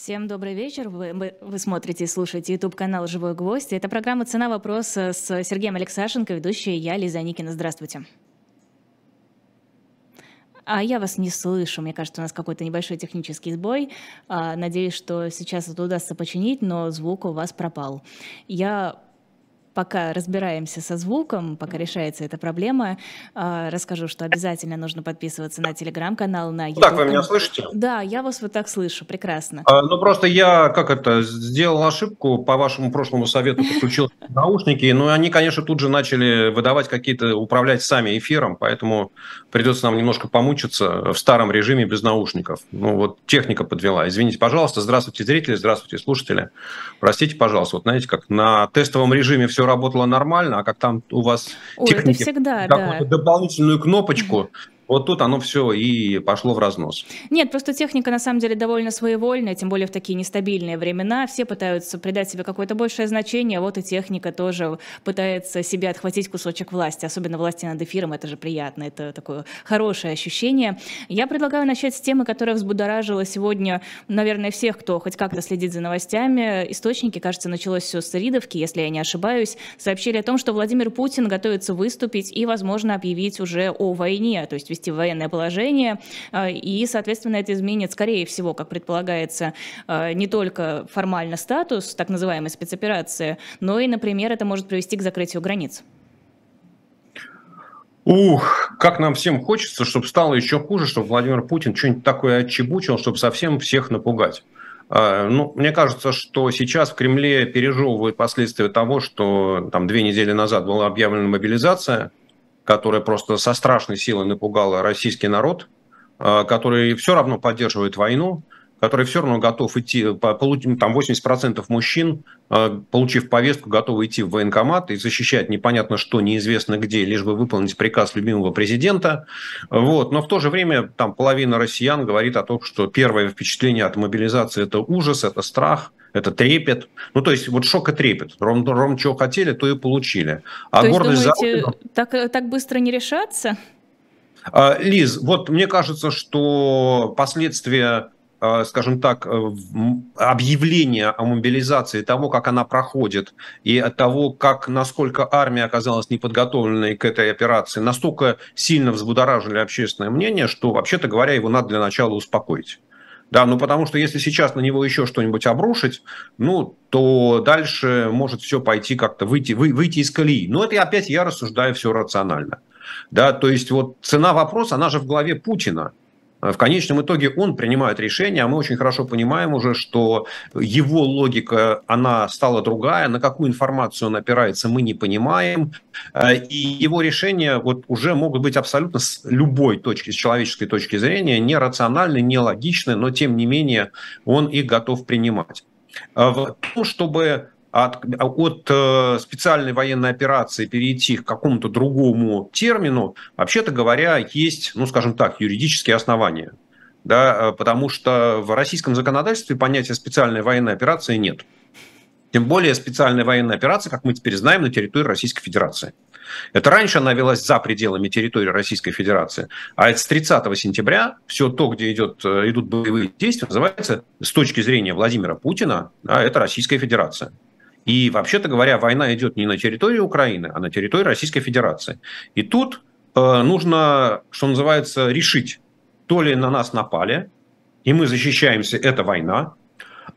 Всем добрый вечер. Вы, вы, смотрите и слушаете YouTube-канал «Живой гвоздь». Это программа «Цена вопроса» с Сергеем Алексашенко, ведущая я, Лиза Никина. Здравствуйте. А я вас не слышу. Мне кажется, у нас какой-то небольшой технический сбой. А, надеюсь, что сейчас это удастся починить, но звук у вас пропал. Я пока разбираемся со звуком, пока решается эта проблема, а, расскажу, что обязательно нужно подписываться на телеграм-канал, на YouTube. Так, вы меня слышите? Да, я вас вот так слышу, прекрасно. А, ну, просто я, как это, сделал ошибку, по вашему прошлому совету подключил наушники, но они, конечно, тут же начали выдавать какие-то, управлять сами эфиром, поэтому придется нам немножко помучиться в старом режиме без наушников. Ну, вот техника подвела. Извините, пожалуйста. Здравствуйте, зрители, здравствуйте, слушатели. Простите, пожалуйста. Вот знаете, как на тестовом режиме все работало нормально, а как там у вас Ой, техники всегда, да. дополнительную кнопочку, вот тут оно все и пошло в разнос. Нет, просто техника на самом деле довольно своевольная, тем более в такие нестабильные времена. Все пытаются придать себе какое-то большее значение, вот и техника тоже пытается себе отхватить кусочек власти, особенно власти над эфиром, это же приятно, это такое хорошее ощущение. Я предлагаю начать с темы, которая взбудоражила сегодня, наверное, всех, кто хоть как-то следит за новостями. Источники, кажется, началось все с Ридовки, если я не ошибаюсь, сообщили о том, что Владимир Путин готовится выступить и, возможно, объявить уже о войне, то есть ввести военное положение, а, и, соответственно, это изменит, скорее всего, как предполагается, а, не только формально статус так называемой спецоперации, но и, например, это может привести к закрытию границ. Ух, как нам всем хочется, чтобы стало еще хуже, чтобы Владимир Путин что-нибудь такое отчебучил, чтобы совсем всех напугать. А, ну, мне кажется, что сейчас в Кремле пережевывают последствия того, что там две недели назад была объявлена мобилизация, которая просто со страшной силой напугала российский народ, а, который все равно поддерживает войну, который все равно готов идти, там 80% мужчин, а, получив повестку, готовы идти в военкомат и защищать непонятно что, неизвестно где, лишь бы выполнить приказ любимого президента. Вот. Но в то же время там половина россиян говорит о том, что первое впечатление от мобилизации – это ужас, это страх, это трепет. Ну, то есть вот шок и трепет. Ровно, ровно чего хотели, то и получили. А то гордость есть, думаете, за... так, так быстро не решаться? А, Лиз, вот мне кажется, что последствия а, скажем так, э, объявления о мобилизации, того, как она проходит, и от того, как, насколько армия оказалась неподготовленной к этой операции, настолько сильно взбудоражили общественное мнение, что, вообще-то говоря, его надо для начала успокоить. Да, ну потому что если сейчас на него еще что-нибудь обрушить, ну, то дальше может все пойти как-то выйти, вы, выйти из колеи. Но это опять я рассуждаю все рационально. Да, то есть вот цена вопроса, она же в голове Путина. В конечном итоге он принимает решение, а мы очень хорошо понимаем уже, что его логика, она стала другая, на какую информацию он опирается, мы не понимаем, и его решения вот уже могут быть абсолютно с любой точки, с человеческой точки зрения, нерациональны, нелогичны, но тем не менее он их готов принимать. В том, чтобы от, от э, специальной военной операции перейти к какому-то другому термину, вообще-то говоря, есть, ну, скажем так, юридические основания. Да, э, потому что в российском законодательстве понятия специальной военной операции нет. Тем более специальная военная операция, как мы теперь знаем, на территории Российской Федерации. Это раньше она велась за пределами территории Российской Федерации. А с 30 сентября все то, где идет, э, идут боевые действия, называется с точки зрения Владимира Путина, да, это Российская Федерация. И, вообще-то говоря, война идет не на территории Украины, а на территории Российской Федерации. И тут э, нужно, что называется, решить, то ли на нас напали, и мы защищаемся, это война,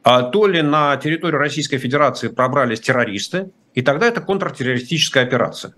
а то ли на территорию Российской Федерации пробрались террористы, и тогда это контртеррористическая операция.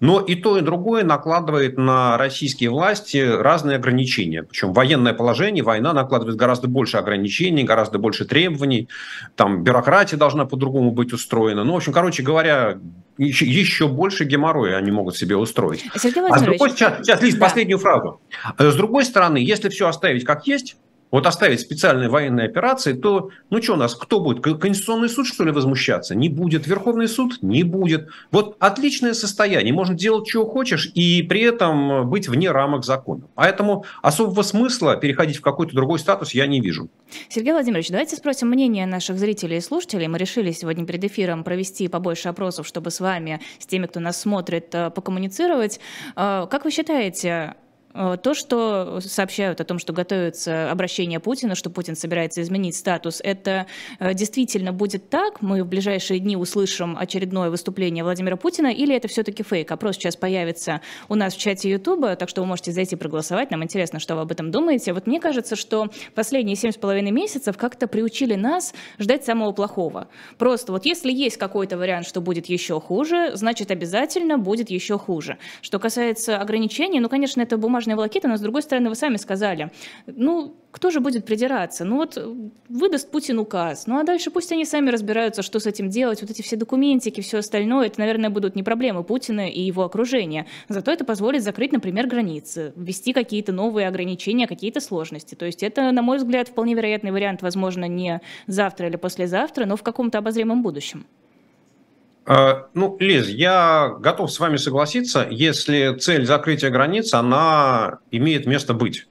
Но и то, и другое накладывает на российские власти разные ограничения. Причем военное положение, война накладывает гораздо больше ограничений, гораздо больше требований. Там бюрократия должна по-другому быть устроена. Ну, в общем, короче говоря, еще, еще больше геморроя они могут себе устроить. Сергей а с другой, сейчас, сейчас Лиз, да. последнюю фразу. С другой стороны, если все оставить как есть, вот оставить специальные военные операции, то, ну что у нас, кто будет? Конституционный суд, что ли, возмущаться? Не будет. Верховный суд? Не будет. Вот отличное состояние. Можно делать, что хочешь, и при этом быть вне рамок закона. Поэтому особого смысла переходить в какой-то другой статус я не вижу. Сергей Владимирович, давайте спросим мнение наших зрителей и слушателей. Мы решили сегодня перед эфиром провести побольше опросов, чтобы с вами, с теми, кто нас смотрит, э, покоммуницировать. Э, как вы считаете, то, что сообщают о том, что готовится обращение Путина, что Путин собирается изменить статус, это э, действительно будет так? Мы в ближайшие дни услышим очередное выступление Владимира Путина, или это все-таки фейк? Опрос сейчас появится у нас в чате Ютуба, так что вы можете зайти проголосовать. Нам интересно, что вы об этом думаете. Вот мне кажется, что последние семь с половиной месяцев как-то приучили нас ждать самого плохого. Просто вот если есть какой-то вариант, что будет еще хуже, значит обязательно будет еще хуже. Что касается ограничений, ну, конечно, это бумажная волокита, но с другой стороны, вы сами сказали, ну, кто же будет придираться? Ну вот выдаст Путин указ, ну а дальше пусть они сами разбираются, что с этим делать, вот эти все документики, все остальное, это, наверное, будут не проблемы Путина и его окружения. Зато это позволит закрыть, например, границы, ввести какие-то новые ограничения, какие-то сложности. То есть это, на мой взгляд, вполне вероятный вариант, возможно, не завтра или послезавтра, но в каком-то обозримом будущем. А, ну, Лиз, я готов с вами согласиться, если цель закрытия границ, она имеет место быть.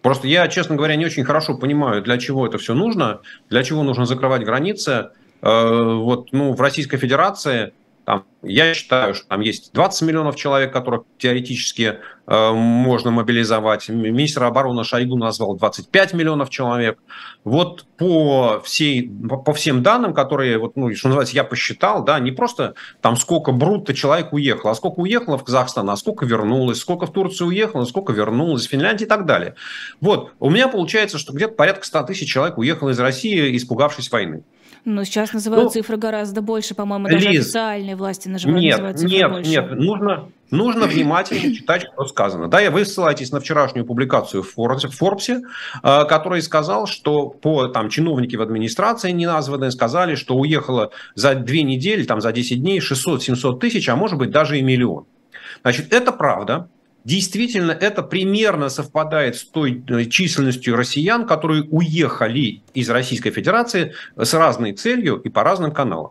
Просто я, честно говоря, не очень хорошо понимаю, для чего это все нужно, для чего нужно закрывать границы. Э, вот, ну, в Российской Федерации там, я считаю, что там есть 20 миллионов человек, которых теоретически э, можно мобилизовать. Министр обороны Шойгу назвал 25 миллионов человек. Вот по, всей, по, всем данным, которые, вот, ну, что называется, я посчитал, да, не просто там сколько брутто человек уехало, а сколько уехало в Казахстан, а сколько вернулось, сколько в Турцию уехало, сколько вернулось, в Финляндии и так далее. Вот, у меня получается, что где-то порядка 100 тысяч человек уехало из России, испугавшись войны. Но сейчас называют ну, цифры гораздо больше, по-моему, даже Лиз, официальные власти называют, нет, называют цифры нет, больше. Нет, нужно, нужно внимательно читать, что сказано. Да, вы ссылаетесь на вчерашнюю публикацию в Форбсе, э, который сказал, что по там чиновники в администрации неназванные сказали, что уехало за две недели, там за 10 дней 600-700 тысяч, а может быть даже и миллион. Значит, это правда. Действительно, это примерно совпадает с той э, численностью россиян, которые уехали из Российской Федерации с разной целью и по разным каналам.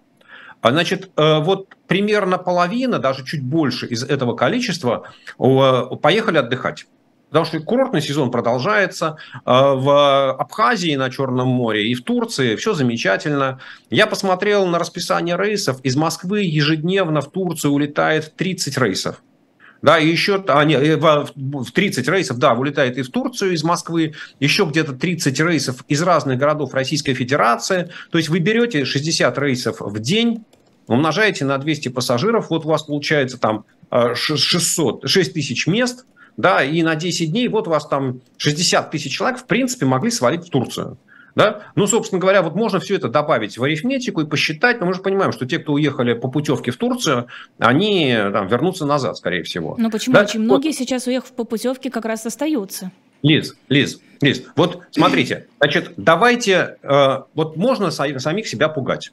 А, значит, э, вот примерно половина, даже чуть больше из этого количества поехали отдыхать. Потому что курортный сезон продолжается. Э, в Абхазии на Черном море и в Турции все замечательно. Я посмотрел на расписание рейсов. Из Москвы ежедневно в Турцию улетает 30 рейсов. Да, и еще а, не, в 30 рейсов, да, вылетает и в Турцию из Москвы, еще где-то 30 рейсов из разных городов Российской Федерации. То есть вы берете 60 рейсов в день, умножаете на 200 пассажиров, вот у вас получается там 600, а, 6 тысяч мест, да, и на 10 дней вот у вас там 60 тысяч человек, в принципе, могли свалить в Турцию. Да? Ну, собственно говоря, вот можно все это добавить в арифметику и посчитать, но мы же понимаем, что те, кто уехали по путевке в Турцию, они там, вернутся назад, скорее всего. Ну почему? Да? Очень многие вот. сейчас, уехав по путевке, как раз остаются. Лиз, Лиз, Лиз, вот смотрите, значит, давайте, э, вот можно самих себя пугать,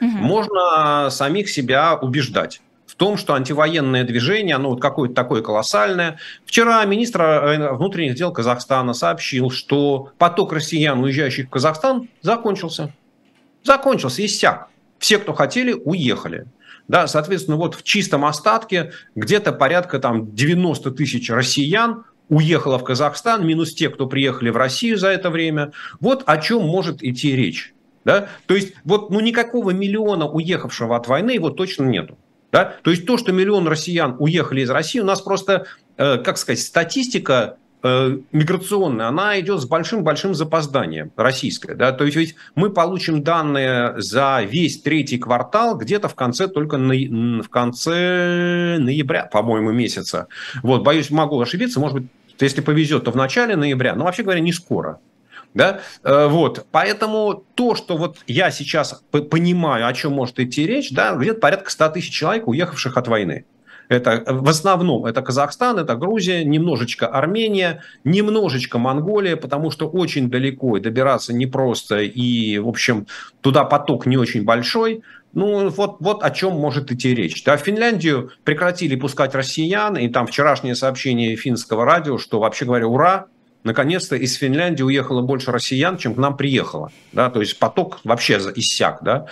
угу. можно самих себя убеждать том, что антивоенное движение, оно вот какое-то такое колоссальное. Вчера министр э, внутренних дел Казахстана сообщил, что поток россиян, уезжающих в Казахстан, закончился. Закончился, иссяк. Все, кто хотели, уехали. Да, соответственно, вот в чистом остатке где-то порядка там 90 тысяч россиян уехало в Казахстан, минус те, кто приехали в Россию за это время. Вот о чем может идти речь. Да? То есть вот ну, никакого миллиона уехавшего от войны его точно нету. Да? То есть то, что миллион россиян уехали из России, у нас просто, э, как сказать, статистика э, миграционная, она идет с большим-большим запозданием, российская. Да? То есть ведь мы получим данные за весь третий квартал где-то в конце только на, в конце ноября, по-моему, месяца. Вот, боюсь, могу ошибиться, может быть, если повезет, то в начале ноября, но вообще говоря, не скоро. Да? Э, вот. Поэтому то, что вот я сейчас понимаю, о чем может идти речь, да, где-то порядка 100 тысяч человек, уехавших от войны. Это э, в основном это Казахстан, это Грузия, немножечко Армения, немножечко Монголия, потому что очень далеко и добираться непросто, и, в общем, туда поток не очень большой. Ну, вот, вот о чем может идти речь. Да, в Финляндию прекратили пускать россиян, и там вчерашнее сообщение финского радио, что, вообще говоря, ура, наконец-то из Финляндии уехало больше россиян, чем к нам приехало. Да? То есть поток вообще иссяк. Да?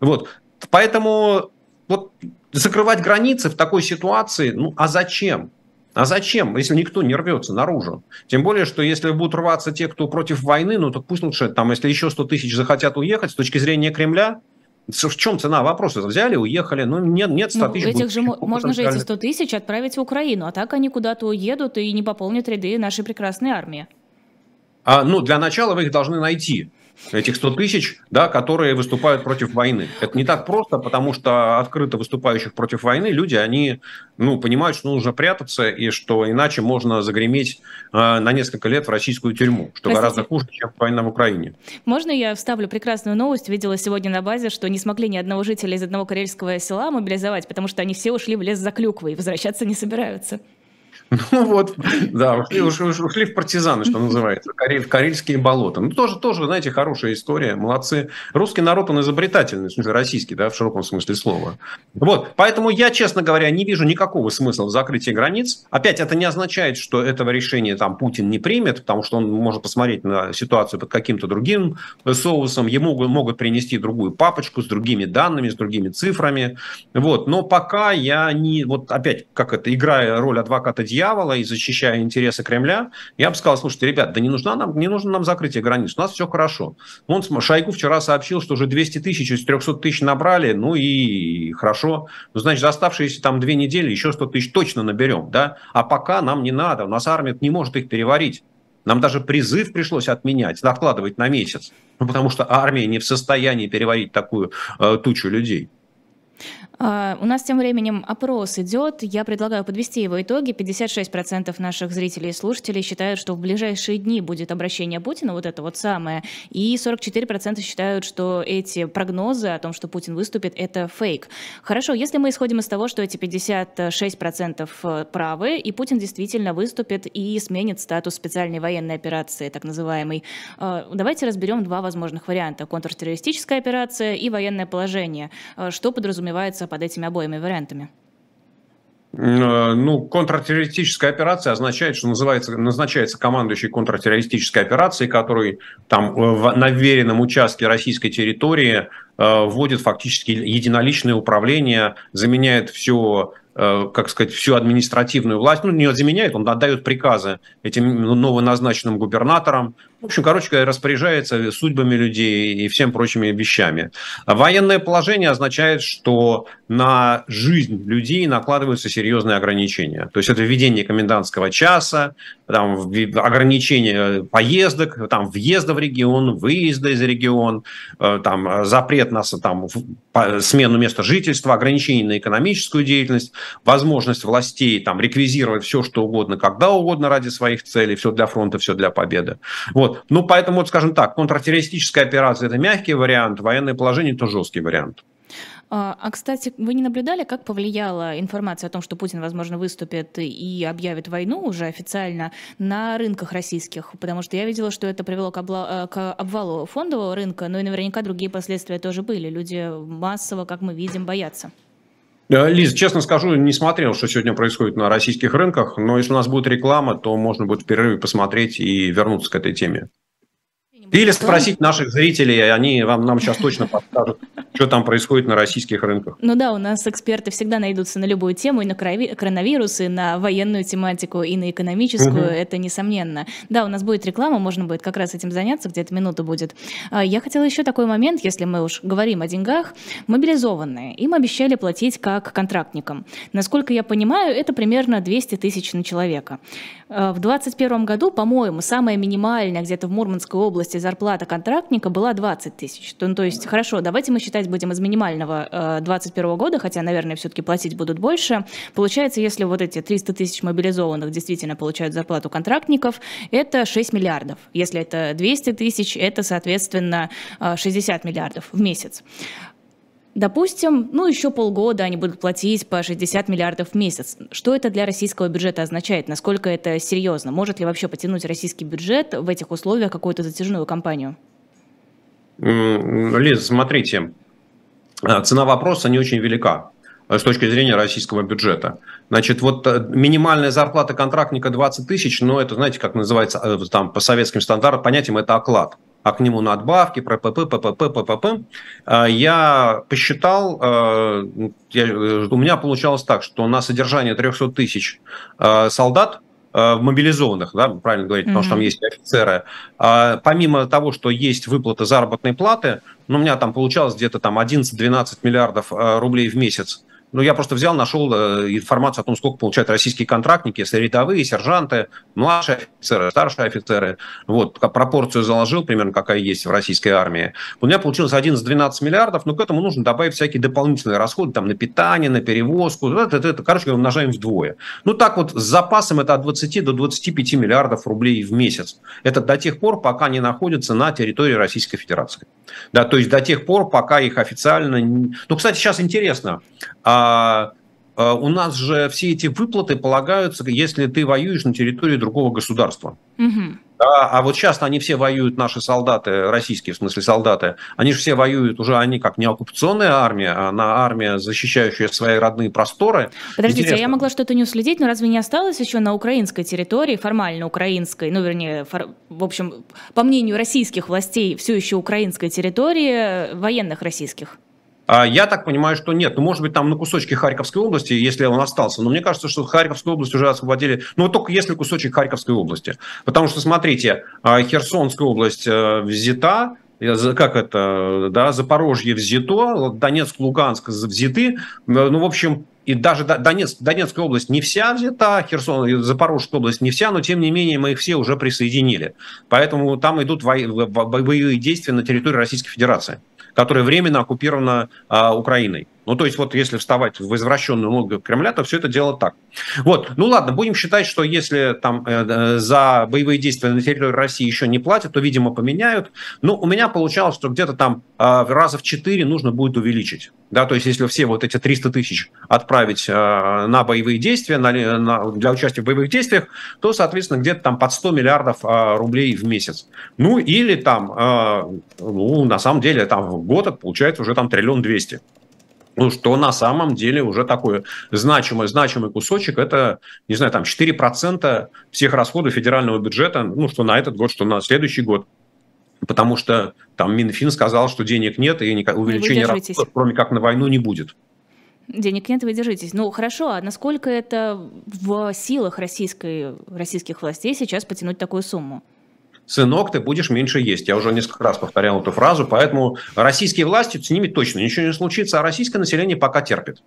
Вот. Поэтому вот закрывать границы в такой ситуации, ну а зачем? А зачем, если никто не рвется наружу? Тем более, что если будут рваться те, кто против войны, ну так пусть лучше, там, если еще 100 тысяч захотят уехать, с точки зрения Кремля, В чем цена вопроса? Взяли, уехали, ну нет, нет 100 ну, тысяч. Этих же можно же эти 100 тысяч отправить в Украину, а так они куда-то уедут и не пополнят ряды нашей прекрасной армии. А, ну, для начала вы их должны найти этих 100 тысяч, да, которые выступают против войны. Это не так просто, потому что открыто выступающих против войны люди, они ну, понимают, что нужно прятаться, и что иначе можно загреметь э, на несколько лет в российскую тюрьму, что Простите. гораздо хуже, чем война в Украине. Можно я вставлю прекрасную новость? Видела сегодня на базе, что не смогли ни одного жителя из одного карельского села мобилизовать, потому что они все ушли в лес за клюквой и возвращаться не собираются. Ну вот, да, ушли, ушли, в партизаны, что называется, в карельские болота. Ну тоже, тоже, знаете, хорошая история, молодцы. Русский народ, он изобретательный, в смысле российский, да, в широком смысле слова. Вот, поэтому я, честно говоря, не вижу никакого смысла в закрытии границ. Опять, это не означает, что этого решения там Путин не примет, потому что он может посмотреть на ситуацию под каким-то другим соусом, ему могут принести другую папочку с другими данными, с другими цифрами. Вот, но пока я не, вот опять, как это, играя роль адвоката дьявола, дьявола и защищая интересы Кремля, я бы сказал, слушайте, ребят, да не, нужна нам, не нужно нам закрытие границ, у нас все хорошо. Вон Шойгу вчера сообщил, что уже 200 тысяч из 300 тысяч набрали, ну и хорошо. Ну, значит, за оставшиеся там две недели еще 100 тысяч точно наберем, да? А пока нам не надо, у нас армия не может их переварить. Нам даже призыв пришлось отменять, откладывать на месяц, ну, потому что армия не в состоянии переварить такую э, тучу людей. А, у нас тем временем опрос идет. Я предлагаю подвести его итоги. 56% наших зрителей и слушателей считают, что в ближайшие дни будет обращение Путина, вот это вот самое. И 44% считают, что эти прогнозы о том, что Путин выступит, это фейк. Хорошо, если мы исходим из того, что эти 56% э, правы, и Путин действительно выступит и сменит статус специальной военной операции, так называемой, э, давайте разберем два возможных варианта. Контртеррористическая операция и военное положение. Э, что подразумевается под этими обоими вариантами? Э, ну, контртеррористическая операция означает, что называется, назначается командующий контртеррористической операцией, который там в, на веренном участке российской территории э, вводит фактически единоличное управление, заменяет все Э, как сказать, всю административную власть, ну, не заменяет, он отдает приказы этим новоназначенным губернаторам. В общем, короче говоря, распоряжается судьбами людей и всем прочими вещами. Военное положение означает, что на жизнь людей накладываются серьезные ограничения. То есть это введение комендантского часа, там, ограничение поездок, там, въезда в регион, выезда из региона, э, там, запрет на там, смену места жительства, ограничение на экономическую деятельность возможность властей там реквизировать все, что угодно, когда угодно ради своих целей, все для фронта, все для победы. Вот. Ну, поэтому, вот, скажем так, контртеррористическая операция – это мягкий вариант, военное положение – это жесткий вариант. А, а, кстати, вы не наблюдали, как повлияла информация о том, что Путин, возможно, выступит и объявит войну уже официально на рынках российских? Потому что я видела, что это привело к, обла- э, к обвалу фондового рынка, но и наверняка другие последствия тоже были. Люди массово, как мы видим, боятся. Лиз, честно скажу, не смотрел, что сегодня происходит на российских рынках, но если у нас будет реклама, то можно будет в перерыве посмотреть и вернуться к этой теме. Или спросить наших зрителей, они вам нам сейчас точно подскажут, что там происходит на российских рынках. Ну да, у нас эксперты всегда найдутся на любую тему, и на коронавирус, и на военную тематику, и на экономическую, угу. это несомненно. Да, у нас будет реклама, можно будет как раз этим заняться, где-то минута будет. А, я хотела еще такой момент, если мы уж говорим о деньгах. Мобилизованные, им обещали платить как контрактникам. Насколько я понимаю, это примерно 200 тысяч на человека. А, в 2021 году, по-моему, самая минимальная где-то в Мурманской области зарплата контрактника была 20 тысяч. То, то есть, хорошо, давайте мы считать будем из минимального 2021 э, года, хотя, наверное, все-таки платить будут больше. Получается, если вот эти 300 тысяч мобилизованных действительно получают зарплату контрактников, это 6 миллиардов. Если это 200 тысяч, это, соответственно, 60 э, миллиардов в месяц. Допустим, ну еще полгода они будут платить по 60 миллиардов в месяц. Что это для российского бюджета означает? Насколько это серьезно? Может ли вообще потянуть российский бюджет в этих условиях какую-то затяжную кампанию? Лиз, смотрите, а, цена вопроса не очень велика э, с точки зрения российского бюджета. Значит, вот э, минимальная зарплата контрактника 20 тысяч, но это, знаете, как называется э, там по советским стандартам, понятиям, это оклад а к нему надбавки, ППП, ППП, ППП. Я посчитал, я, у меня получалось так, что на содержание 300 тысяч солдат э, мобилизованных, да, правильно говорить, mm-hmm. потому что там есть офицеры. А, помимо того, что есть выплаты заработной платы, ну, у меня там получалось где-то там 11-12 миллиардов рублей в месяц ну, я просто взял, нашел э, информацию о том, сколько получают российские контрактники, если рядовые, сержанты, младшие офицеры, старшие офицеры. Вот, пропорцию заложил, примерно какая есть в российской армии. У меня получилось 11-12 миллиардов, но к этому нужно добавить всякие дополнительные расходы, там, на питание, на перевозку. Это, это, это короче, умножаем вдвое. Ну, так вот, с запасом это от 20 до 25 миллиардов рублей в месяц. Это до тех пор, пока не находятся на территории Российской Федерации. Да, то есть до тех пор, пока их официально... Ну, кстати, сейчас интересно, а у нас же все эти выплаты полагаются, если ты воюешь на территории другого государства. Угу. Да, а вот сейчас они все воюют, наши солдаты, российские в смысле солдаты, они же все воюют уже, они как не оккупационная армия, а на армия, защищающая свои родные просторы. Подождите, Интересно. а я могла что-то не уследить, но разве не осталось еще на украинской территории, формально украинской, ну, вернее, фор... в общем, по мнению российских властей, все еще украинской территории военных российских? А я так понимаю, что нет. Ну, может быть, там на кусочке Харьковской области, если он остался. Но мне кажется, что Харьковскую область уже освободили. Ну, только если кусочек Харьковской области. Потому что, смотрите, а, Херсонская область э, взята, как это, да, Запорожье взято, Донецк, Луганск взяты. Ну, в общем, и даже Донецк, Донецкая область не вся взята, Херсон, Запорожская область не вся, но тем не менее мы их все уже присоединили. Поэтому там идут боевые действия на территории Российской Федерации которая временно оккупирована Украиной. Ну, то есть, вот если вставать в извращенную логику Кремля, то все это дело так. Вот, ну ладно, будем считать, что если там э, э, за боевые действия на территории России еще не платят, то, видимо, поменяют. Ну, у меня получалось, что где-то там э, раза в 4 нужно будет увеличить. Да, то есть, если все вот эти 300 тысяч отправить э, на боевые действия, на, на, для участия в боевых действиях, то, соответственно, где-то там под 100 миллиардов э, рублей в месяц. Ну, или там, э, ну, на самом деле, там в год это получается уже там триллион двести ну, что на самом деле уже такой значимый, значимый кусочек, это, не знаю, там 4% всех расходов федерального бюджета, ну, что на этот год, что на следующий год. Потому что там Минфин сказал, что денег нет, и увеличения расходов, кроме как на войну, не будет. Денег нет, вы держитесь. Ну, хорошо, а насколько это в силах российской, российских властей сейчас потянуть такую сумму? Сынок, ты будешь меньше есть. Я уже несколько раз повторял эту фразу, поэтому российские власти, с ними точно ничего не случится, а российское население пока терпит.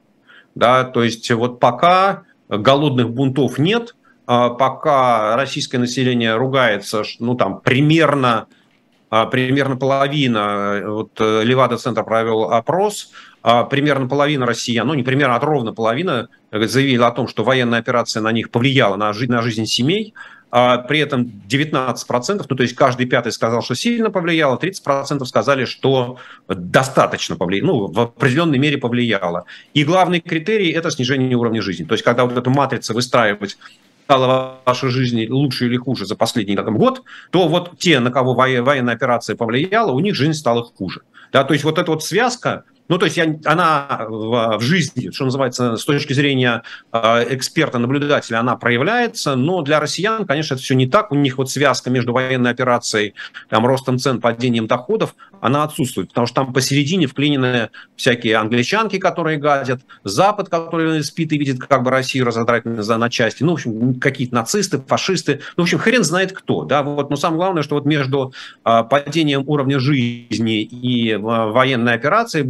Да, то есть вот пока голодных бунтов нет, а пока российское население ругается, ну там примерно а, примерно половина, вот э, Левада-центр провел опрос, а, примерно половина россиян, ну не примерно, а ровно половина заявила о том, что военная операция на них повлияла на жизнь, на жизнь семей, а при этом 19%, ну то есть каждый пятый сказал, что сильно повлияло, 30% сказали, что достаточно повлияло, ну в определенной мере повлияло. И главный критерий – это снижение уровня жизни. То есть когда вот эту матрицу выстраивать стала ваша жизнь лучше или хуже за последний там, год, то вот те, на кого военная операция повлияла, у них жизнь стала хуже. Да, то есть вот эта вот связка, ну, то есть я, она в, в жизни, что называется, с точки зрения э, эксперта, наблюдателя, она проявляется, но для россиян, конечно, это все не так. У них вот связка между военной операцией, там, ростом цен, падением доходов, она отсутствует, потому что там посередине вклинены всякие англичанки, которые гадят, Запад, который спит и видит, как бы Россию разодрать на, на части, ну, в общем, какие-то нацисты, фашисты, ну, в общем, хрен знает кто, да, вот, но самое главное, что вот между э, падением уровня жизни и э, военной операцией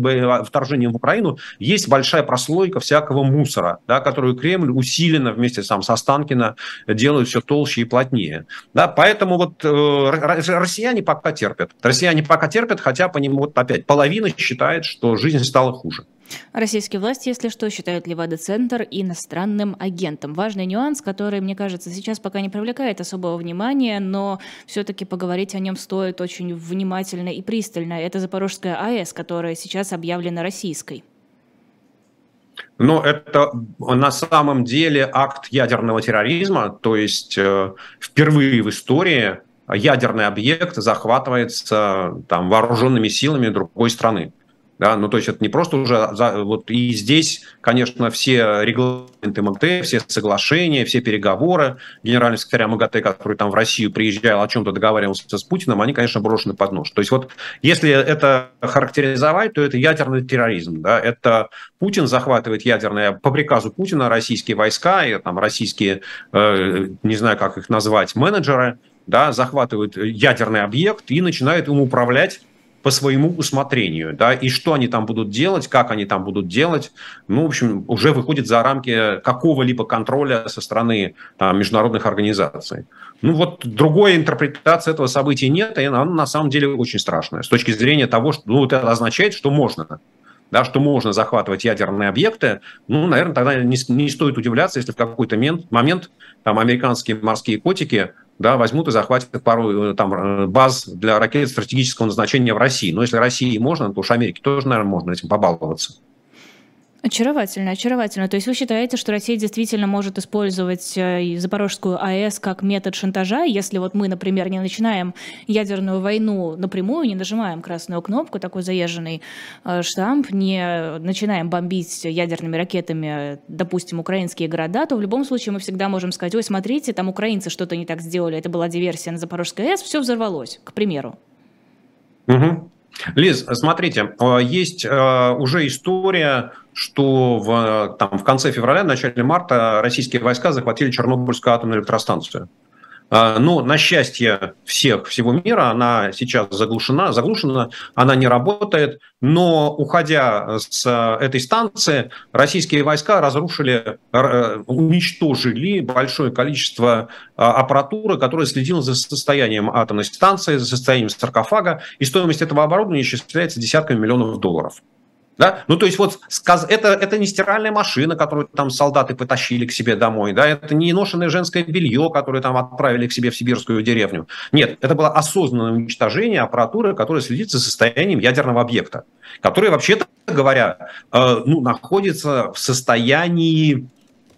вторжением в Украину есть большая прослойка всякого мусора, да, которую Кремль усиленно вместе сам со Станкина делает все толще и плотнее. Да, поэтому вот э, россияне пока терпят. Россияне пока терпят, хотя по ним вот опять половина считает, что жизнь стала хуже. Российские власти, если что, считают Левада-центр иностранным агентом. Важный нюанс, который, мне кажется, сейчас пока не привлекает особого внимания, но все-таки поговорить о нем стоит очень внимательно и пристально. Это Запорожская АЭС, которая сейчас объявлена российской. Но это на самом деле акт ядерного терроризма, то есть э, впервые в истории ядерный объект захватывается там, вооруженными силами другой страны. Да, ну, то есть это не просто уже... За, вот и здесь, конечно, все регламенты МАГАТЭ, все соглашения, все переговоры генерального секретаря МАГАТЭ, который там в Россию приезжал, о чем-то договаривался с Путиным, они, конечно, брошены под нож. То есть вот если это характеризовать, то это ядерный терроризм. Да? Это Путин захватывает ядерные... По приказу Путина российские войска, и, там, российские, э, не знаю, как их назвать, менеджеры, да, захватывают ядерный объект и начинают им управлять по своему усмотрению, да, и что они там будут делать, как они там будут делать, ну, в общем, уже выходит за рамки какого-либо контроля со стороны а, международных организаций. Ну, вот другой интерпретации этого события нет, и она на самом деле очень страшная с точки зрения того, что, ну, это означает, что можно да, что можно захватывать ядерные объекты, ну, наверное, тогда не, не стоит удивляться, если в какой-то момент, момент там американские морские котики да, возьмут и захватят пару э, там, э, баз для ракет стратегического назначения в России. Но если России можно, то уж Америке тоже, наверное, можно этим побаловаться. Очаровательно, очаровательно. То есть вы считаете, что Россия действительно может использовать э, Запорожскую АЭС как метод шантажа, если вот мы, например, не начинаем ядерную войну напрямую, не нажимаем красную кнопку, такой заезженный э, штамп, не начинаем бомбить ядерными ракетами, допустим, украинские города, то в любом случае мы всегда можем сказать, ой, смотрите, там украинцы что-то не так сделали, это была диверсия на Запорожской АЭС, все взорвалось, к примеру. Угу. Лиз, смотрите, э, есть уже история что в, там, в конце февраля, начале марта российские войска захватили Чернобыльскую атомную электростанцию. А, но на счастье всех, всего мира, она сейчас заглушена, заглушена, она не работает, но уходя с этой станции, российские войска разрушили, э, уничтожили большое количество а, аппаратуры, которая следила за состоянием атомной станции, за состоянием саркофага, и стоимость этого оборудования исчисляется десятками миллионов долларов. Да? Ну, то есть вот это, это не стиральная машина, которую там солдаты потащили к себе домой, да? это не ношенное женское белье, которое там отправили к себе в сибирскую деревню. Нет, это было осознанное уничтожение аппаратуры, которая следит за состоянием ядерного объекта, который, вообще-то говоря, э, ну, находится в состоянии,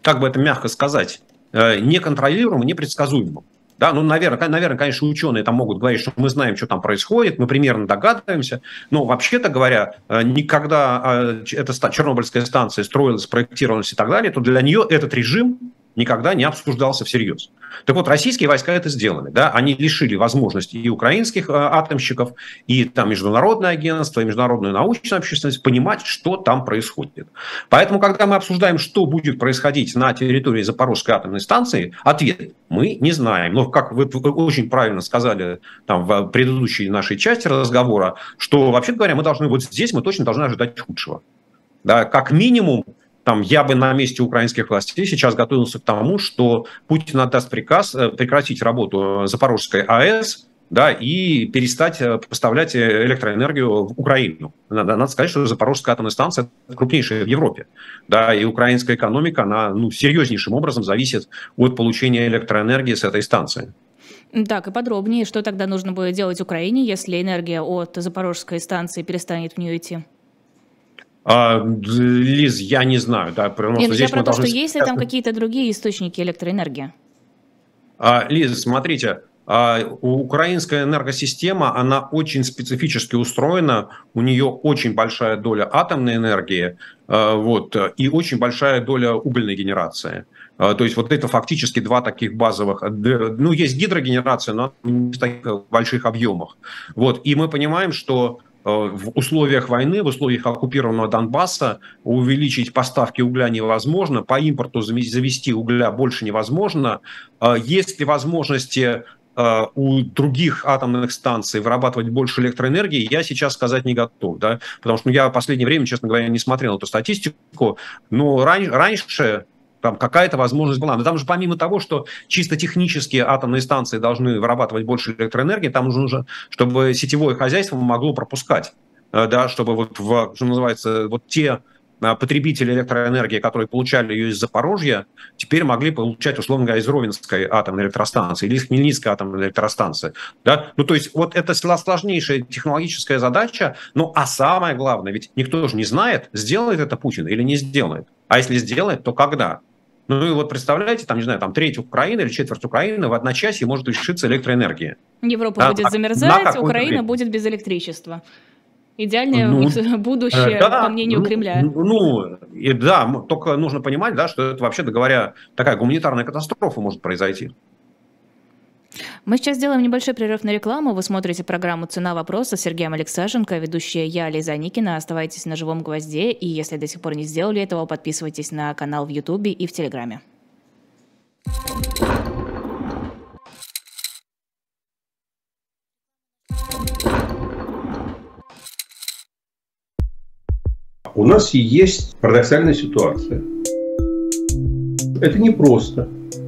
как бы это мягко сказать, э, неконтролируемым, непредсказуемым. Да, ну, наверное, наверное, конечно, ученые там могут говорить, что мы знаем, что там происходит, мы примерно догадываемся, но вообще-то говоря, э, никогда э, эта Чернобыльская станция строилась, проектировалась и так далее, то для нее этот режим никогда не обсуждался всерьез. Так вот, российские войска это сделали. Да? Они лишили возможности и украинских э, атомщиков, и там международное агентство, и международную научную общественность понимать, что там происходит. Поэтому, когда мы обсуждаем, что будет происходить на территории Запорожской атомной станции, ответ – мы не знаем. Но, как вы очень правильно сказали там, в предыдущей нашей части разговора, что, вообще говоря, мы должны вот здесь, мы точно должны ожидать худшего. Да, как минимум, там, я бы на месте украинских властей сейчас готовился к тому, что Путин отдаст приказ э, прекратить работу Запорожской АЭС, да, и перестать э, поставлять электроэнергию в Украину. Надо, надо сказать, что Запорожская атомная станция крупнейшая в Европе. Да, и украинская экономика, она ну, серьезнейшим образом зависит от получения электроэнергии с этой станции. Так, и подробнее, что тогда нужно будет делать Украине, если энергия от Запорожской станции перестанет в нее идти? А, Лиз, я не знаю. Да, потому Нет, что здесь я про то, что есть ли там какие-то другие источники электроэнергии? А, Лиз, смотрите, а, украинская энергосистема, она очень специфически устроена, у нее очень большая доля атомной энергии вот, и очень большая доля угольной генерации. То есть вот это фактически два таких базовых. Ну, есть гидрогенерация, но не в таких больших объемах. Вот, и мы понимаем, что в условиях войны, в условиях оккупированного Донбасса увеличить поставки угля невозможно, по импорту завести угля больше невозможно. Э, есть ли возможности э, у других атомных станций вырабатывать больше электроэнергии, я сейчас сказать не готов, да, потому что ну, я в последнее время, честно говоря, не смотрел эту статистику, но ран- раньше там какая-то возможность была. Но там же помимо того, что чисто технически атомные станции должны вырабатывать больше электроэнергии, там нужно, чтобы сетевое хозяйство могло пропускать, э, да, чтобы вот, в, что называется, вот те э, потребители электроэнергии, которые получали ее из Запорожья, теперь могли получать, условно говоря, из Ровенской атомной электростанции или из Хмельницкой атомной электростанции. Да? Ну, то есть вот это сложнейшая технологическая задача, ну, а самое главное, ведь никто же не знает, сделает это Путин или не сделает. А если сделает, то когда? Ну и вот представляете, там, не знаю, там треть Украины или четверть Украины в одночасье может лишиться электроэнергии. Европа да, будет замерзать, Украина время. будет без электричества. Идеальное ну, будущее, да, по мнению ну, Кремля. Ну, и, да, только нужно понимать, да, что это вообще, говоря, такая гуманитарная катастрофа может произойти. Мы сейчас сделаем небольшой перерыв на рекламу. Вы смотрите программу «Цена вопроса» с Сергеем Алексашенко, ведущая я, Лиза Никина. Оставайтесь на живом гвозде, и если до сих пор не сделали этого, подписывайтесь на канал в Ютубе и в Телеграме. У нас есть парадоксальная ситуация. Это непросто.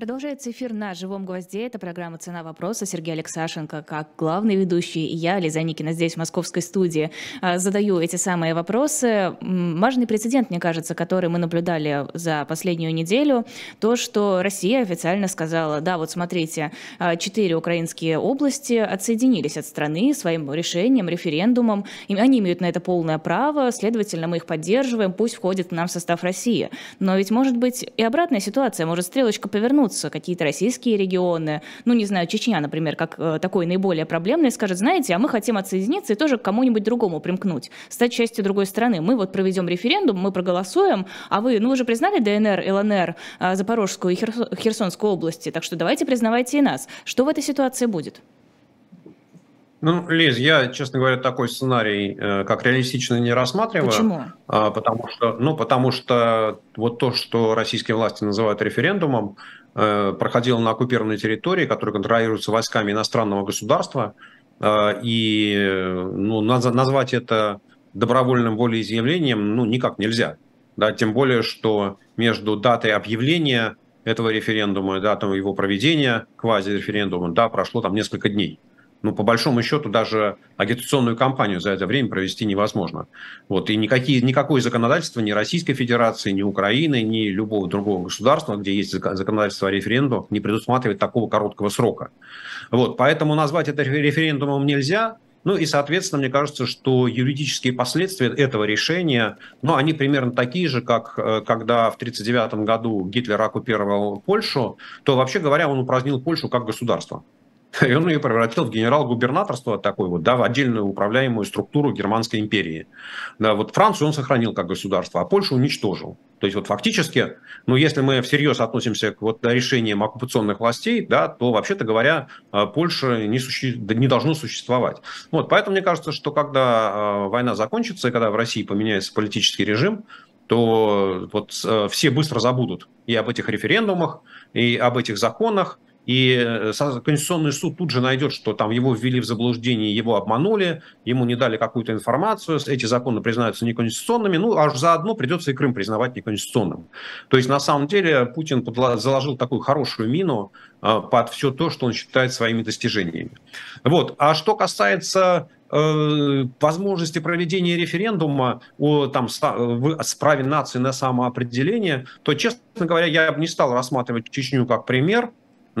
Продолжается эфир на «Живом гвозде». Это программа «Цена вопроса». Сергей Алексашенко, как главный ведущий, и я, Лиза Никина, здесь, в московской студии, а, задаю эти самые вопросы. Важный прецедент, мне кажется, который мы наблюдали за последнюю неделю, то, что Россия официально сказала, да, вот смотрите, а, четыре украинские области отсоединились от страны своим решением, референдумом, и они имеют на это полное право, следовательно, мы их поддерживаем, пусть входит к нам в состав России. Но ведь может быть и обратная ситуация, может стрелочка повернуться, вернутся какие-то российские регионы, ну, не знаю, Чечня, например, как э, такой наиболее проблемный, скажет, знаете, а мы хотим отсоединиться и тоже к кому-нибудь другому примкнуть, стать частью другой страны. Мы вот проведем референдум, мы проголосуем, а вы, ну, вы же признали ДНР, ЛНР, э, Запорожскую и Херсонскую области, так что давайте признавайте и нас. Что в этой ситуации будет? Ну, Лиз, я, честно говоря, такой сценарий э, как реалистично не рассматриваю. Почему? А, потому что, ну, потому что вот то, что российские власти называют референдумом, проходила на оккупированной территории, которая контролируется войсками иностранного государства, э, и ну, назвать это добровольным волеизъявлением ну, никак нельзя. Да, тем более, что между датой объявления этого референдума и датой его проведения, квази-референдума, да, прошло там несколько дней ну, по большому счету, даже агитационную кампанию за это время провести невозможно. Вот, и никакие, никакое законодательство ни Российской Федерации, ни Украины, ни любого другого государства, где есть законодательство о референдумах, не предусматривает такого короткого срока. Вот, поэтому назвать это референдумом нельзя, ну и, соответственно, мне кажется, что юридические последствия этого решения, ну, они примерно такие же, как э, когда в 1939 году Гитлер оккупировал Польшу, то, вообще говоря, он упразднил Польшу как государство. И он ее превратил в генерал-губернаторство такой вот, да, в отдельную управляемую структуру Германской империи. Да, вот Францию он сохранил как государство, а Польшу уничтожил. То есть вот фактически, ну если мы всерьез относимся к вот решениям оккупационных властей, да, то вообще-то говоря, э, Польша не, суще... не должно существовать. Вот, поэтому мне кажется, что когда э, война закончится, и когда в России поменяется политический режим, то вот э, все быстро забудут и об этих референдумах, и об этих законах, и э, Конституционный суд тут же найдет, что там его ввели в заблуждение, его обманули, ему не дали какую-то информацию, эти законы признаются неконституционными, ну, аж заодно придется и Крым признавать неконституционным. То есть, на самом деле, Путин заложил такую хорошую мину э, под все то, что он считает своими достижениями. Вот. А что касается э, возможности проведения референдума о там, праве нации на самоопределение, то, честно говоря, я бы не стал рассматривать Чечню как пример,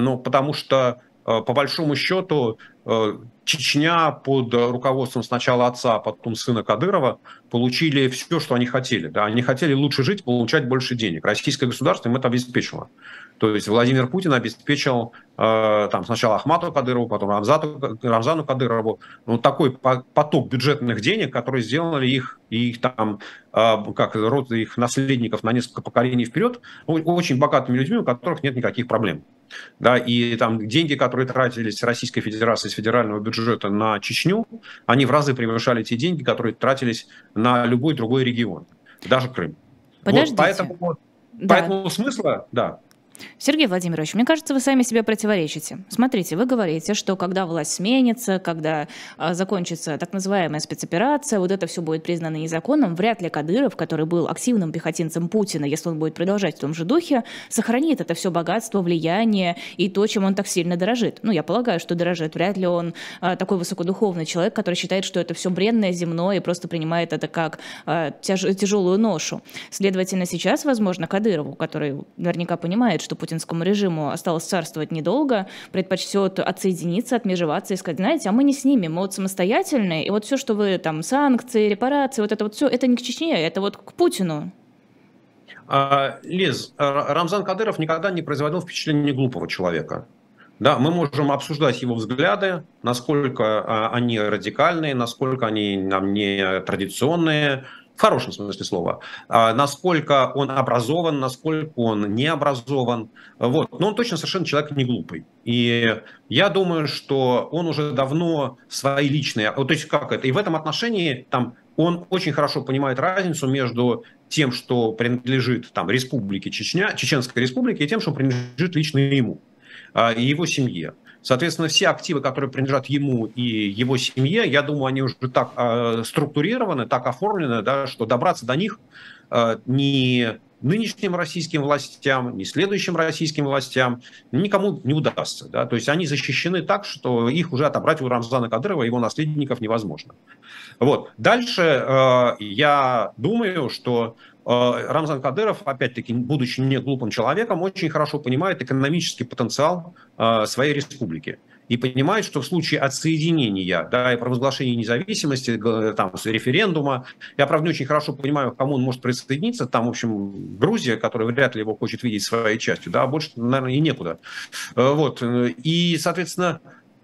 ну, потому что, э, по большому счету, э, Чечня под руководством сначала отца, а потом сына Кадырова получили все, что они хотели. Да? Они хотели лучше жить, получать больше денег. Российское государство им это обеспечило. То есть Владимир Путин обеспечил э, там, сначала Ахмату Кадырову, потом Рамзату, Рамзану Кадырову ну, такой поток бюджетных денег, которые сделали их и их там э, как род их наследников на несколько поколений вперед очень богатыми людьми, у которых нет никаких проблем. Да, и там деньги, которые тратились Российской Федерации с федерального бюджета на Чечню, они в разы превышали те деньги, которые тратились на любой другой регион, даже Крым. Подождите. Вот поэтому, Да. поэтому смысла, да, Сергей Владимирович, мне кажется, вы сами себе противоречите. Смотрите, вы говорите, что когда власть сменится, когда а, закончится так называемая спецоперация, вот это все будет признано незаконным, вряд ли Кадыров, который был активным пехотинцем Путина, если он будет продолжать в том же духе, сохранит это все богатство, влияние и то, чем он так сильно дорожит. Ну, я полагаю, что дорожит. Вряд ли он а, такой высокодуховный человек, который считает, что это все бренное, земное и просто принимает это как а, тяж- тяжелую ношу. Следовательно, сейчас, возможно, Кадырову, который наверняка понимает, что путинскому режиму осталось царствовать недолго, предпочтет отсоединиться, отмежеваться и сказать, знаете, а мы не с ними, мы вот самостоятельные, и вот все, что вы там, санкции, репарации, вот это вот все, это не к Чечне, это вот к Путину. А, Лиз, а, Рамзан Кадыров никогда не производил впечатление глупого человека. Да, мы можем обсуждать его взгляды, насколько а, они радикальные, насколько они нам не традиционные, в хорошем смысле слова, а, насколько он образован, насколько он не образован. Вот. Но он точно совершенно человек не глупый. И я думаю, что он уже давно свои личные... Вот, то есть как это? И в этом отношении там, он очень хорошо понимает разницу между тем, что принадлежит там, республике Чечня, Чеченской республике, и тем, что принадлежит лично ему а, и его семье. Соответственно, все активы, которые принадлежат ему и его семье, я думаю, они уже так э, структурированы, так оформлены, да, что добраться до них э, ни нынешним российским властям, ни следующим российским властям никому не удастся. Да? То есть они защищены так, что их уже отобрать у Рамзана Кадырова его наследников невозможно. Вот. Дальше э, я думаю, что э, Рамзан Кадыров, опять-таки, будучи не глупым человеком, очень хорошо понимает экономический потенциал э, своей республики и понимает, что в случае отсоединения да, и провозглашения независимости, г- там, с референдума, я, правда, не очень хорошо понимаю, кому он может присоединиться, там, в общем, Грузия, которая вряд ли его хочет видеть своей частью, да, а больше, наверное, и некуда. Э, Вот, э, и, соответственно,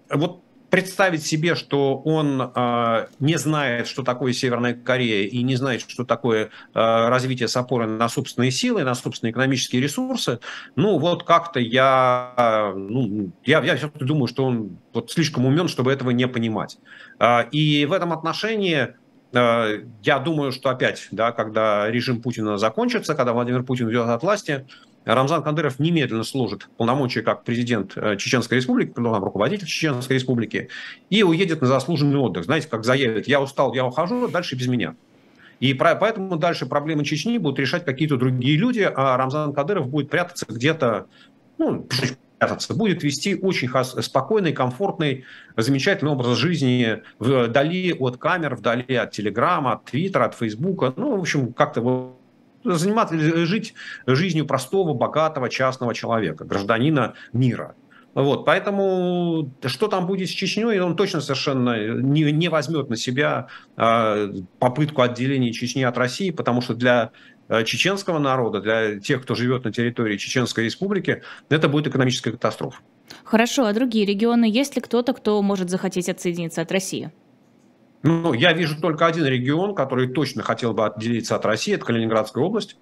вот представить себе, что он э, не знает, что такое Северная Корея, и не знает, что такое э, развитие с опорой на собственные силы, на собственные экономические ресурсы, ну вот как-то я, э, ну, я, я все-таки думаю, что он вот слишком умен, чтобы этого не понимать. Э, и в этом отношении э, я думаю, что опять, да, когда режим Путина закончится, когда Владимир Путин уйдет от власти, Рамзан Кадыров немедленно сложит полномочия как президент э, Чеченской Республики, там, руководитель Чеченской Республики, и уедет на заслуженный отдых. Знаете, как заявит, я устал, я ухожу, дальше без меня. И поэтому дальше проблемы Чечни будут решать какие-то другие люди, а Рамзан Кадыров будет прятаться где-то, ну, прятаться, будет вести очень спокойный, комфортный, замечательный образ жизни вдали от камер, вдали от Телеграма, от Твиттера, от Фейсбука. Ну, в общем, как-то вот заниматься, жить жизнью простого, богатого, частного человека, гражданина мира. Вот, поэтому что там будет с Чечней, он точно совершенно не, не возьмет на себя э, попытку отделения Чечни от России, потому что для э, чеченского народа, для тех, кто живет на территории Чеченской республики, это будет экономическая катастрофа. Хорошо, а другие регионы, есть ли кто-то, кто может захотеть отсоединиться от России? Ну, я вижу только один регион, который точно хотел бы отделиться от России, это Калининградская область,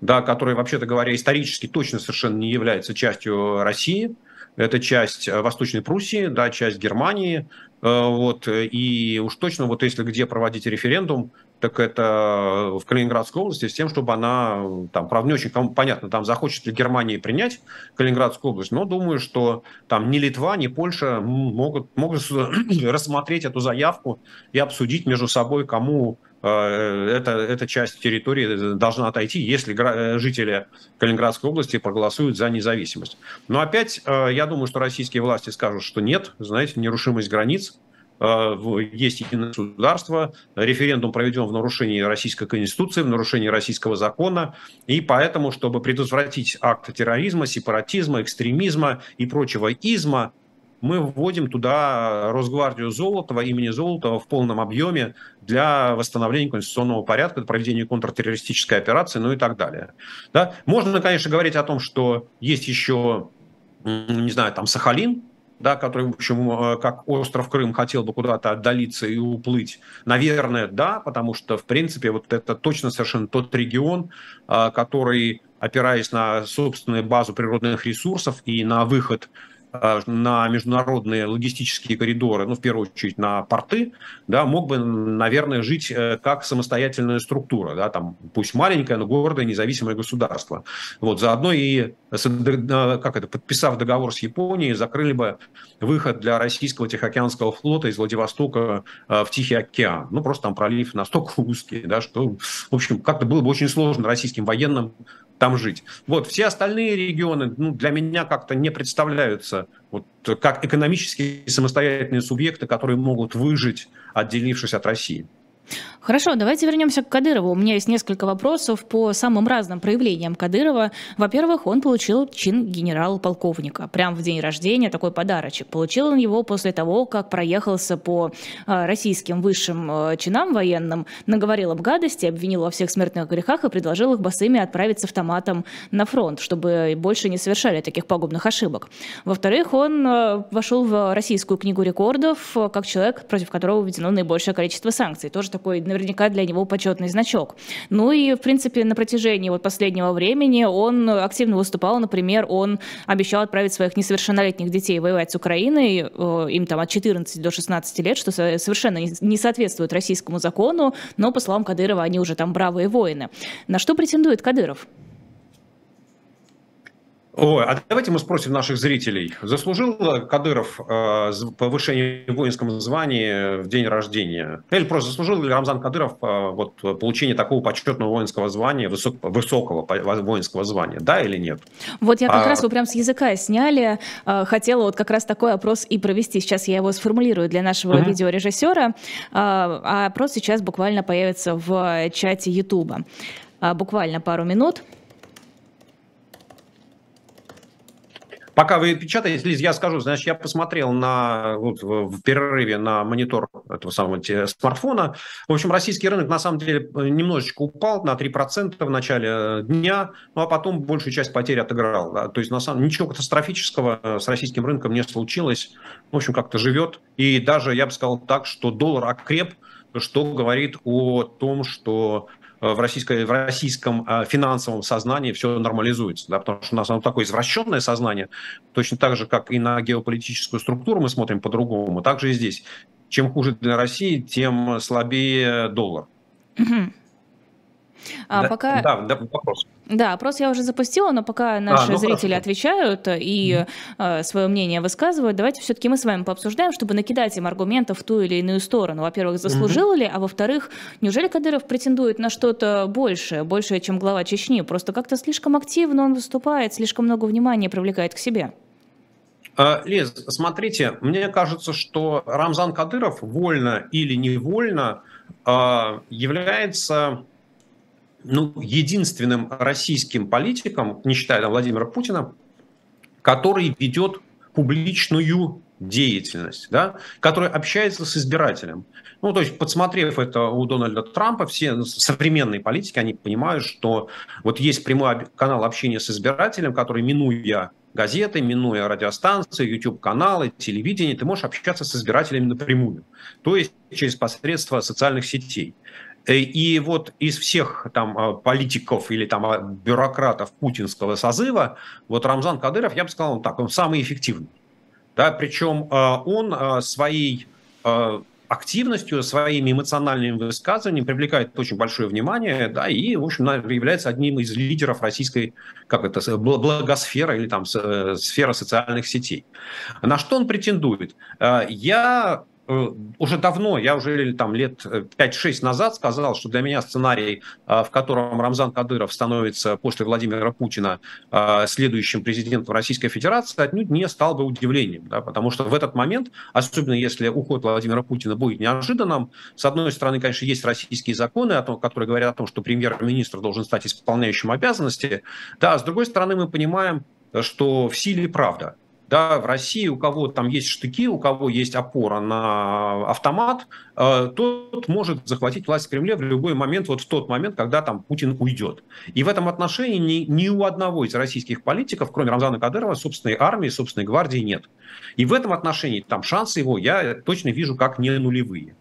да, которая, вообще-то говоря, исторически точно совершенно не является частью России. Это часть э, Восточной Пруссии, да, часть Германии. Э, Вот, и уж точно, вот если где проводить референдум, так это в Калининградской области с тем, чтобы она, там, правда, не очень понятно, там захочет ли Германия принять Калининградскую область, но думаю, что там ни Литва, ни Польша могут, могут рассмотреть эту заявку и обсудить между собой, кому э, эта, эта часть территории должна отойти, если э, жители Калининградской области проголосуют за независимость. Но опять, э, я думаю, что российские власти скажут, что нет, знаете, нерушимость границ, э, есть единое государство, референдум проведен в нарушении российской конституции, в нарушении российского закона, и поэтому, чтобы предотвратить акты терроризма, сепаратизма, экстремизма и прочего изма, мы вводим туда Росгвардию Золотого, имени Золотого в полном объеме для восстановления конституционного порядка, проведения контртеррористической операции, ну и так далее. Да? Можно, конечно, говорить о том, что есть еще, не знаю, там Сахалин, да, который, в общем, э, как остров Крым хотел бы куда-то отдалиться и уплыть. Наверное, да, потому что, в принципе, вот это точно совершенно тот регион, э, который опираясь на собственную базу природных ресурсов и на выход на международные логистические коридоры, ну, в первую очередь на порты, да, мог бы, наверное, жить э, как самостоятельная структура, да, там, пусть маленькое, но гордое независимое государство. Вот, заодно и, как это, подписав договор с Японией, закрыли бы выход для российского Тихоокеанского флота из Владивостока э, в Тихий океан. Ну, просто там пролив настолько узкий, да, что, в общем, как-то было бы очень сложно российским военным там жить. Вот, все остальные регионы ну, для меня как-то не представляются вот, как экономически самостоятельные субъекты, которые могут выжить, отделившись от России. Хорошо, давайте вернемся к Кадырову. У меня есть несколько вопросов по самым разным проявлениям Кадырова. Во-первых, он получил чин генерал-полковника. Прямо в день рождения такой подарочек. Получил он его после того, как проехался по а, российским высшим а, чинам военным, наговорил об гадости, обвинил во всех смертных грехах и предложил их босыми отправить с автоматом на фронт, чтобы больше не совершали таких пагубных ошибок. Во-вторых, он а, вошел в российскую книгу рекордов как человек, против которого введено наибольшее количество санкций. Тоже такой наверняка для него почетный значок. Ну и, в принципе, на протяжении вот последнего времени он активно выступал, например, он обещал отправить своих несовершеннолетних детей воевать с Украиной, э, им там от 14 до 16 лет, что совершенно не соответствует российскому закону, но, по словам Кадырова, они уже там бравые воины. На что претендует Кадыров? Ой, а давайте мы спросим наших зрителей. Заслужил Кадыров э, повышение в воинском звании в день рождения? Или просто заслужил ли Рамзан Кадыров э, вот, получение такого почетного воинского звания, высок, высокого воинского звания? Да или нет? Вот я как а... раз, вы прям с языка сняли. Э, хотела вот как раз такой опрос и провести. Сейчас я его сформулирую для нашего угу. видеорежиссера. Э, а опрос сейчас буквально появится в чате Ютуба. Э, буквально пару минут. Пока вы печатаете, Лиз, я скажу, значит, я посмотрел на, вот, в перерыве на монитор этого самого смартфона. В общем, российский рынок на самом деле немножечко упал на 3% в начале дня, ну а потом большую часть потерь отыграл. Да. То есть, на самом ничего катастрофического с российским рынком не случилось. В общем, как-то живет. И даже, я бы сказал так, что доллар окреп, что говорит о том, что в, российской, в российском а, финансовом сознании все нормализуется, да, потому что у нас оно такое извращенное сознание, точно так же, как и на геополитическую структуру мы смотрим по-другому, также и здесь. Чем хуже для России, тем слабее доллар. А да, пока... да, да, вопрос. Да, опрос я уже запустила, но пока наши а, ну зрители хорошо. отвечают и э, свое мнение высказывают, давайте все-таки мы с вами пообсуждаем, чтобы накидать им аргументов в ту или иную сторону. Во-первых, заслужил ли, а во-вторых, неужели Кадыров претендует на что-то большее, большее, чем глава Чечни? Просто как-то слишком активно он выступает, слишком много внимания привлекает к себе. А, Лиз, смотрите, мне кажется, что Рамзан Кадыров, вольно или невольно, а, является ну, единственным российским политиком, не считая Владимира Путина, который ведет публичную деятельность, да, который общается с избирателем. Ну, то есть, подсмотрев это у Дональда Трампа, все современные политики, они понимают, что вот есть прямой канал общения с избирателем, который, минуя газеты, минуя радиостанции, YouTube-каналы, телевидение, ты можешь общаться с избирателями напрямую, то есть через посредство социальных сетей. Э, и вот из всех там а, политиков или там а, бюрократов путинского созыва, вот Рамзан Кадыров, я бы сказал, он так, он самый эффективный. Да, причем а, он своей активностью, своими эмоциональными высказываниями привлекает очень большое внимание, да, и, в общем, является одним из лидеров российской, как это, благосферы или там э, сфера социальных сетей. На что он претендует? Я уже давно, я уже там лет 5-6 э, назад сказал, что для меня сценарий, э, в котором Рамзан Кадыров становится после Владимира Путина следующим президентом Российской Федерации, отнюдь не стал бы удивлением, да, потому что в этот момент, особенно если уход Владимира Путина будет неожиданным, с одной стороны, конечно, есть российские законы, которые говорят о том, что премьер-министр должен стать исполняющим обязанности, да, а с другой стороны, мы понимаем, что в силе правда – да, в России у кого там есть штыки, у кого есть опора на автомат, э, тот может захватить власть в Кремле в любой момент, вот в тот момент, когда там Путин уйдет. И в этом отношении ни, ни у одного из российских политиков, кроме Рамзана Кадырова, собственной армии, собственной гвардии нет. И в этом отношении там шансы его я точно вижу как не нулевые.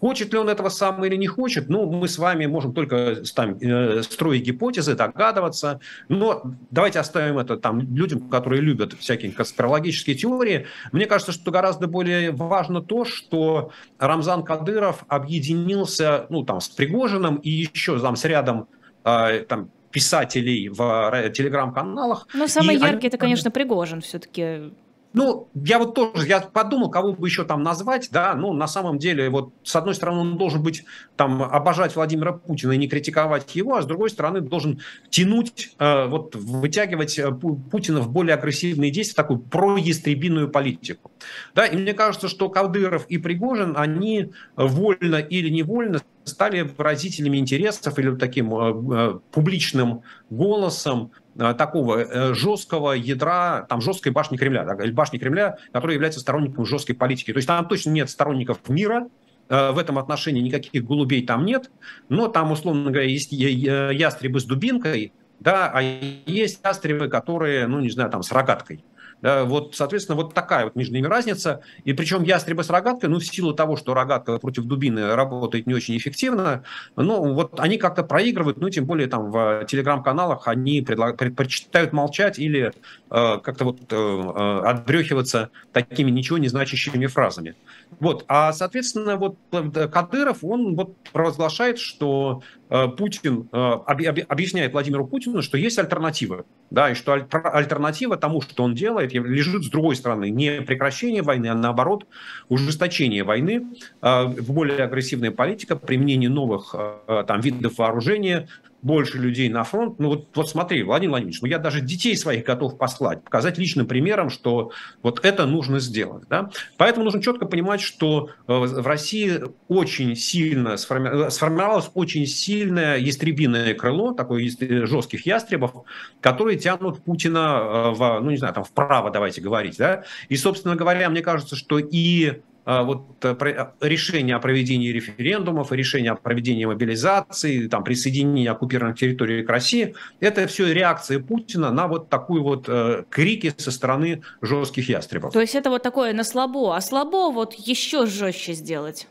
Хочет ли он этого сам или не хочет, ну, мы с вами можем только там, э, строить гипотезы, догадываться, но давайте оставим это там людям, которые любят всякие конспирологические теории. Мне кажется, что гораздо более важно то, что Рамзан Кадыров объединился, ну, там, с Пригожиным и еще там с рядом э, там, писателей в телеграм-каналах. Ну, самый яркий они... это, конечно, Пригожин все-таки. Ну, я вот тоже, я подумал, кого бы еще там назвать, да, ну, на самом деле, вот, с одной стороны, он должен быть, там, обожать Владимира Путина и не критиковать его, а с другой стороны, должен тянуть, э, вот, вытягивать э, Путина в более агрессивные действия, такую проястребиную политику, да, и мне кажется, что Кадыров и Пригожин, они вольно или невольно стали выразителями интересов или таким э, э, публичным голосом такого жесткого ядра, там жесткой башни Кремля, башни Кремля, которая является сторонником жесткой политики. То есть там точно нет сторонников мира, в этом отношении никаких голубей там нет, но там, условно говоря, есть ястребы с дубинкой, да, а есть ястребы, которые, ну, не знаю, там, с рогаткой. Да, вот, соответственно, вот такая вот между ними разница. И причем ястребы с рогаткой, ну, в силу того, что рогатка против дубины работает не очень эффективно, ну, вот они как-то проигрывают, ну, тем более там в телеграм-каналах они предпочитают молчать или э, как-то вот э, э отбрехиваться такими ничего не значащими фразами. Вот, а, соответственно, вот э, Кадыров, он вот провозглашает, что э, Путин э, объясняет Владимиру Путину, что есть альтернатива, да, и что альтернатива тому, что он делает, лежит с другой стороны, не прекращение войны, а наоборот ужесточение войны, в более агрессивная политика, применение новых там видов вооружения, больше людей на фронт. Ну вот, вот смотри, Владимир Владимирович, ну я даже детей своих готов послать, показать личным примером, что вот это нужно сделать. Да? Поэтому нужно четко понимать, что э, в России очень сильно сформи... Э, сформировалось очень сильное ястребиное крыло, такое э, жестких ястребов, которые тянут Путина в, ну не знаю, там вправо, давайте говорить. Да? И, собственно говоря, мне кажется, что и вот э, э, решение о проведении референдумов, решение о проведении мобилизации, там, присоединения оккупированных территорий к России, это все реакция Путина на вот такую вот э, крики со стороны жестких ястребов. То есть это вот такое на слабо, а слабо вот еще жестче сделать?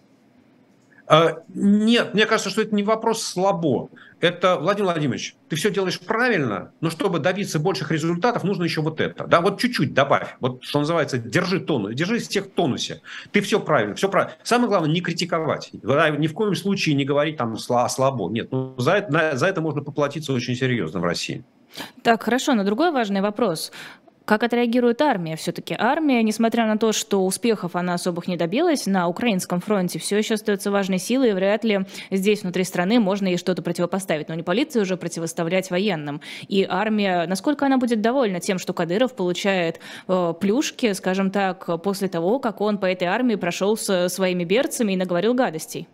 А, нет, мне кажется, что это не вопрос слабо. Это, Владимир Владимирович, ты все делаешь правильно, но чтобы добиться больших результатов, нужно еще вот это. Да, вот чуть-чуть добавь. Вот, что называется, держи тонус, держи всех в тонусе. Ты все правильно, все правильно. Самое главное, не критиковать. Ни в коем случае не говорить там слабо. Нет, ну за это, за это можно поплатиться очень серьезно в России. Так, хорошо, но другой важный вопрос. Как отреагирует армия? Все-таки армия, несмотря на то, что успехов она особых не добилась, на украинском фронте все еще остается важной силой, и вряд ли здесь, внутри страны, можно ей что-то противопоставить. Но не полиции уже противоставлять военным. И армия, насколько она будет довольна тем, что Кадыров получает э, плюшки, скажем так, после того, как он по этой армии прошел с своими берцами и наговорил гадостей?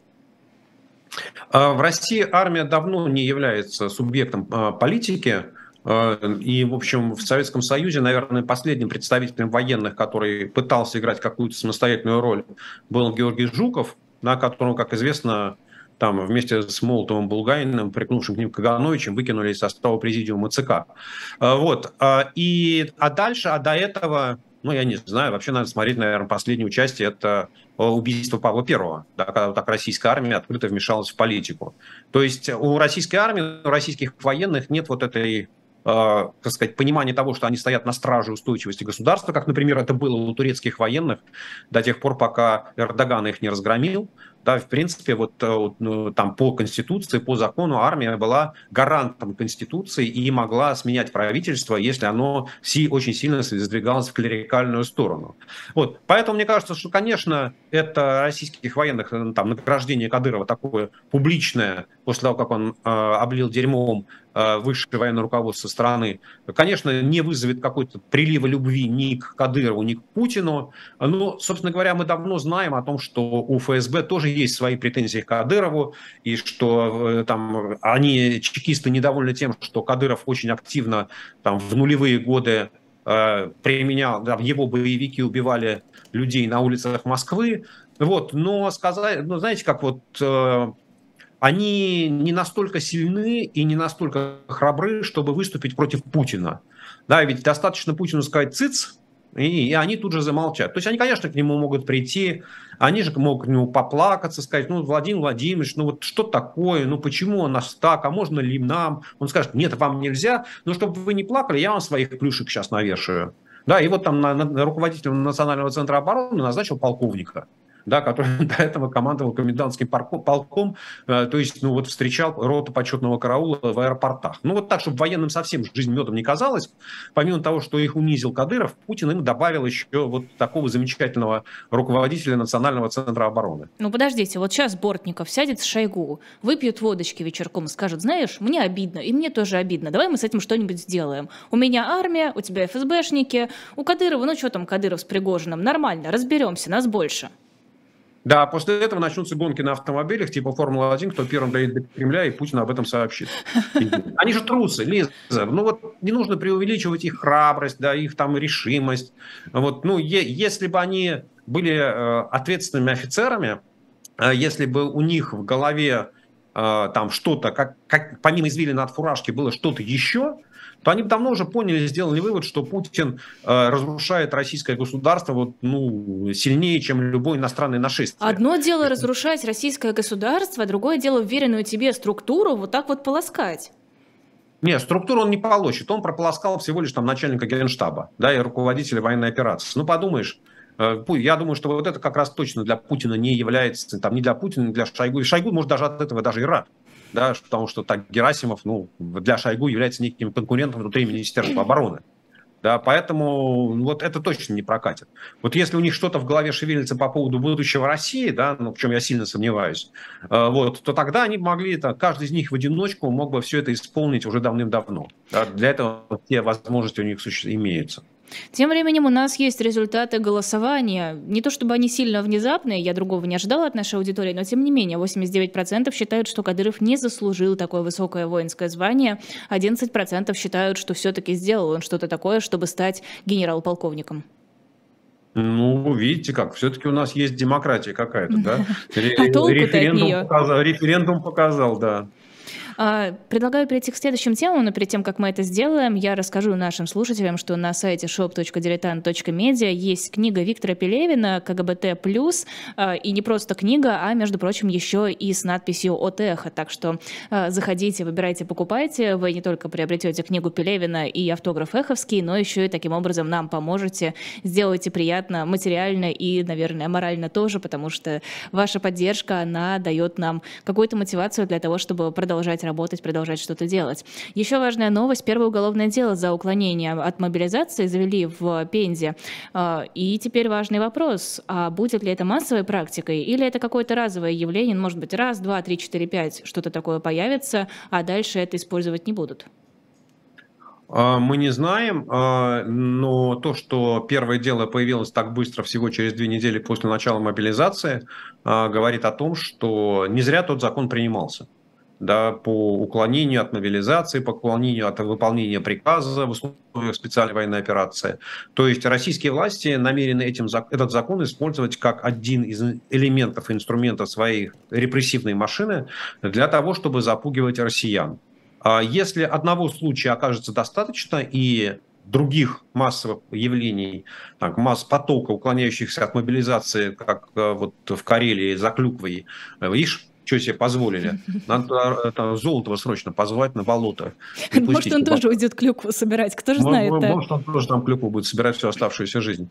А в России армия давно не является субъектом а, политики. Э, и, в общем, в Советском Союзе, наверное, последним представителем военных, который пытался играть какую-то самостоятельную роль, был Георгий Жуков, на которого, как известно, там вместе с Молотовым Булганиным, прикнувшим к ним Кагановичем, выкинули из состава президиума ЦК. Э, вот. Э, и, а дальше, а до этого, ну, я не знаю, вообще надо смотреть, наверное, последнее участие, это убийство Павла Первого, да, когда вот так российская армия открыто вмешалась в политику. То есть у российской армии, у российских военных нет вот этой так сказать, понимание того, что они стоят на страже устойчивости государства, как, например, это было у турецких военных до тех пор, пока Эрдоган их не разгромил, да, в принципе, вот э, ну, там по Конституции, по закону армия была гарантом Конституции и могла сменять правительство, если оно си, очень сильно сдвигалось в клерикальную сторону. Вот. Поэтому мне кажется, что, конечно, это российских военных э, там, награждение Кадырова такое публичное, после того, как он э, облил дерьмом э, высшее военное руководство страны, конечно, не вызовет какой-то прилива любви ни к Кадырову, ни к Путину. Но, собственно говоря, мы давно знаем о том, что у ФСБ тоже есть свои претензии к Кадырову, и что э, там они, чекисты, недовольны тем, что Кадыров очень активно там, в нулевые годы э, применял, да, его боевики убивали людей на улицах Москвы. Вот, но сказать, ну, знаете, как вот э, они не настолько сильны и не настолько храбры, чтобы выступить против Путина. Да, ведь достаточно Путину сказать «цыц», и, и они тут же замолчат. То есть они, конечно, к нему могут прийти, они же могут к нему поплакаться, сказать, ну, Владимир Владимирович, ну вот что такое, ну почему у нас так, а можно ли нам? Он скажет, нет, вам нельзя, но чтобы вы не плакали, я вам своих плюшек сейчас навешаю. Да, и вот там на, на, руководитель Национального центра обороны назначил полковника да, который до этого командовал комендантским полком, э, то есть, ну, вот встречал роту почетного караула в аэропортах. Ну, вот так, чтобы военным совсем жизнь медом не казалось, помимо того, что их унизил Кадыров, Путин им добавил еще вот такого замечательного руководителя Национального центра обороны. Ну, подождите, вот сейчас Бортников сядет с Шойгу, выпьют водочки вечерком и скажет, знаешь, мне обидно, и мне тоже обидно, давай мы с этим что-нибудь сделаем. У меня армия, у тебя ФСБшники, у Кадырова, ну, что там Кадыров с Пригожиным, нормально, разберемся, нас больше. Да, после этого начнутся гонки на автомобилях, типа Формула-1, кто первым доедет до Кремля, и Путин об этом сообщит. Они же трусы, Лиза. Ну вот не нужно преувеличивать их храбрость, да, их там решимость. Вот, ну, е- если бы они были э, ответственными офицерами, э, если бы у них в голове э, там что-то, как, как помимо извилина от фуражки было что-то еще, то они давно уже поняли, сделали вывод, что Путин э, разрушает российское государство вот, ну, сильнее, чем любой иностранный нашествие. Одно дело разрушать российское государство, другое дело уверенную тебе структуру вот так вот полоскать. Нет, структуру он не получит. Он прополоскал всего лишь там начальника генштаба да, и руководителя военной операции. Ну, подумаешь, я думаю, что вот это как раз точно для Путина не является, там, не для Путина, не для Шойгу. И Шойгу, может, даже от этого даже и рад да, потому что так Герасимов ну, для Шойгу является неким конкурентом внутри Министерства обороны. Да, поэтому вот это точно не прокатит. Вот если у них что-то в голове шевелится по поводу будущего России, да, ну, в чем я сильно сомневаюсь, э, вот, то тогда они могли, это, каждый из них в одиночку мог бы все это исполнить уже давным-давно. Да, для этого те возможности у них имеются. Тем временем у нас есть результаты голосования. Не то чтобы они сильно внезапные, я другого не ожидала от нашей аудитории, но тем не менее 89% считают, что Кадыров не заслужил такое высокое воинское звание, 11% считают, что все-таки сделал он что-то такое, чтобы стать генерал-полковником. Ну, видите как, все-таки у нас есть демократия какая-то, да? А референдум показал, да. А, предлагаю перейти к следующим темам, но перед тем, как мы это сделаем, я расскажу нашим слушателям, что на сайте shop.diletant.media есть книга Виктора Пелевина «КГБТ+,» а, и не просто книга, а, между прочим, еще и с надписью «От эхо». Так что а, заходите, выбирайте, покупайте. Вы не только приобретете книгу Пелевина и автограф Эховский, но еще и таким образом нам поможете, сделайте приятно материально и, наверное, морально тоже, потому что ваша поддержка, она дает нам какую-то мотивацию для того, чтобы продолжать работать, продолжать что-то делать. Еще важная новость. Первое уголовное дело за уклонение от мобилизации завели в Пензе. А, и теперь важный вопрос. А будет ли это массовой практикой или это какое-то разовое явление? Может быть, раз, два, три, четыре, пять что-то такое появится, а дальше это использовать не будут? А, мы не знаем, а, но то, что первое дело появилось так быстро, всего через две недели после начала мобилизации, говорит о том, что не зря тот закон принимался да, по уклонению от мобилизации, по уклонению от выполнения приказа в условиях специальной военной операции. То есть российские власти намерены этим, этот закон использовать как один из элементов, инструментов своей репрессивной машины для того, чтобы запугивать россиян. А если одного случая окажется достаточно и других массовых явлений, так, масс потока, уклоняющихся от мобилизации, как э, вот в Карелии за Клюквой, э, видишь, что себе позволили. Надо это, Золотого срочно позвать на болото. Может, он тоже уйдет клюкву собирать, кто же знает. Может, он тоже там клюкву будет собирать всю оставшуюся жизнь.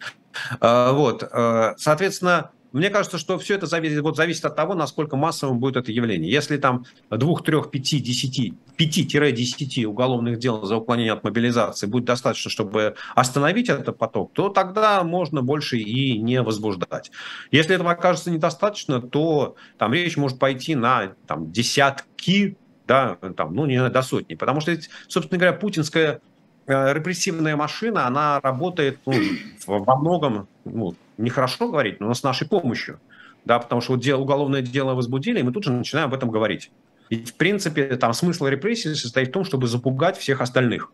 А, вот, а, соответственно, мне кажется, что все это зависит, вот зависит от того, насколько массовым будет это явление. Если там 2, 3, 5, 10, 5-10 уголовных дел за уклонение от мобилизации будет достаточно, чтобы остановить этот поток, то тогда можно больше и не возбуждать. Если этого окажется недостаточно, то там речь может пойти на там, десятки да, там, ну, не до сотни. Потому что, собственно говоря, путинская э, репрессивная машина, она работает ну, во многом ну, нехорошо говорить, но с нашей помощью. Да, потому что вот дело, уголовное дело возбудили, и мы тут же начинаем об этом говорить. И, в принципе, там смысл репрессий состоит в том, чтобы запугать всех остальных.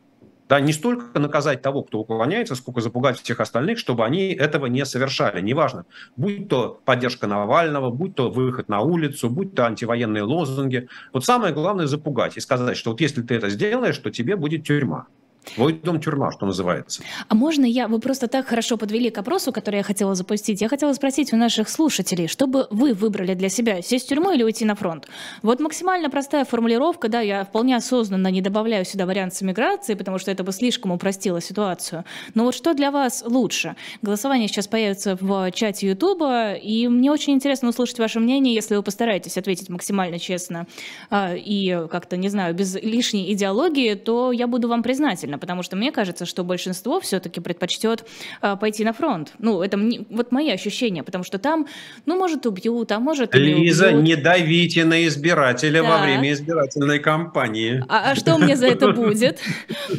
Да, не столько наказать того, кто уклоняется, сколько запугать всех остальных, чтобы они этого не совершали. Неважно, будь то поддержка Навального, будь то выход на улицу, будь то антивоенные лозунги. Вот самое главное запугать и сказать, что вот если ты это сделаешь, то тебе будет тюрьма. Твой дом тюрьма, что называется. А можно я, вы просто так хорошо подвели к опросу, который я хотела запустить. Я хотела спросить у наших слушателей, чтобы вы выбрали для себя, сесть в тюрьму или уйти на фронт? Вот максимально простая формулировка, да, я вполне осознанно не добавляю сюда вариант с эмиграцией, потому что это бы слишком упростило ситуацию. Но вот что для вас лучше? Голосование сейчас появится в чате Ютуба, и мне очень интересно услышать ваше мнение, если вы постараетесь ответить максимально честно а, и как-то, не знаю, без лишней идеологии, то я буду вам признательна потому что мне кажется, что большинство все-таки предпочтет э, пойти на фронт. Ну, это мне, вот мои ощущения, потому что там, ну, может, убьют, а может, Лиза, не, не давите на избирателя во время избирательной кампании. А, а что мне за это будет?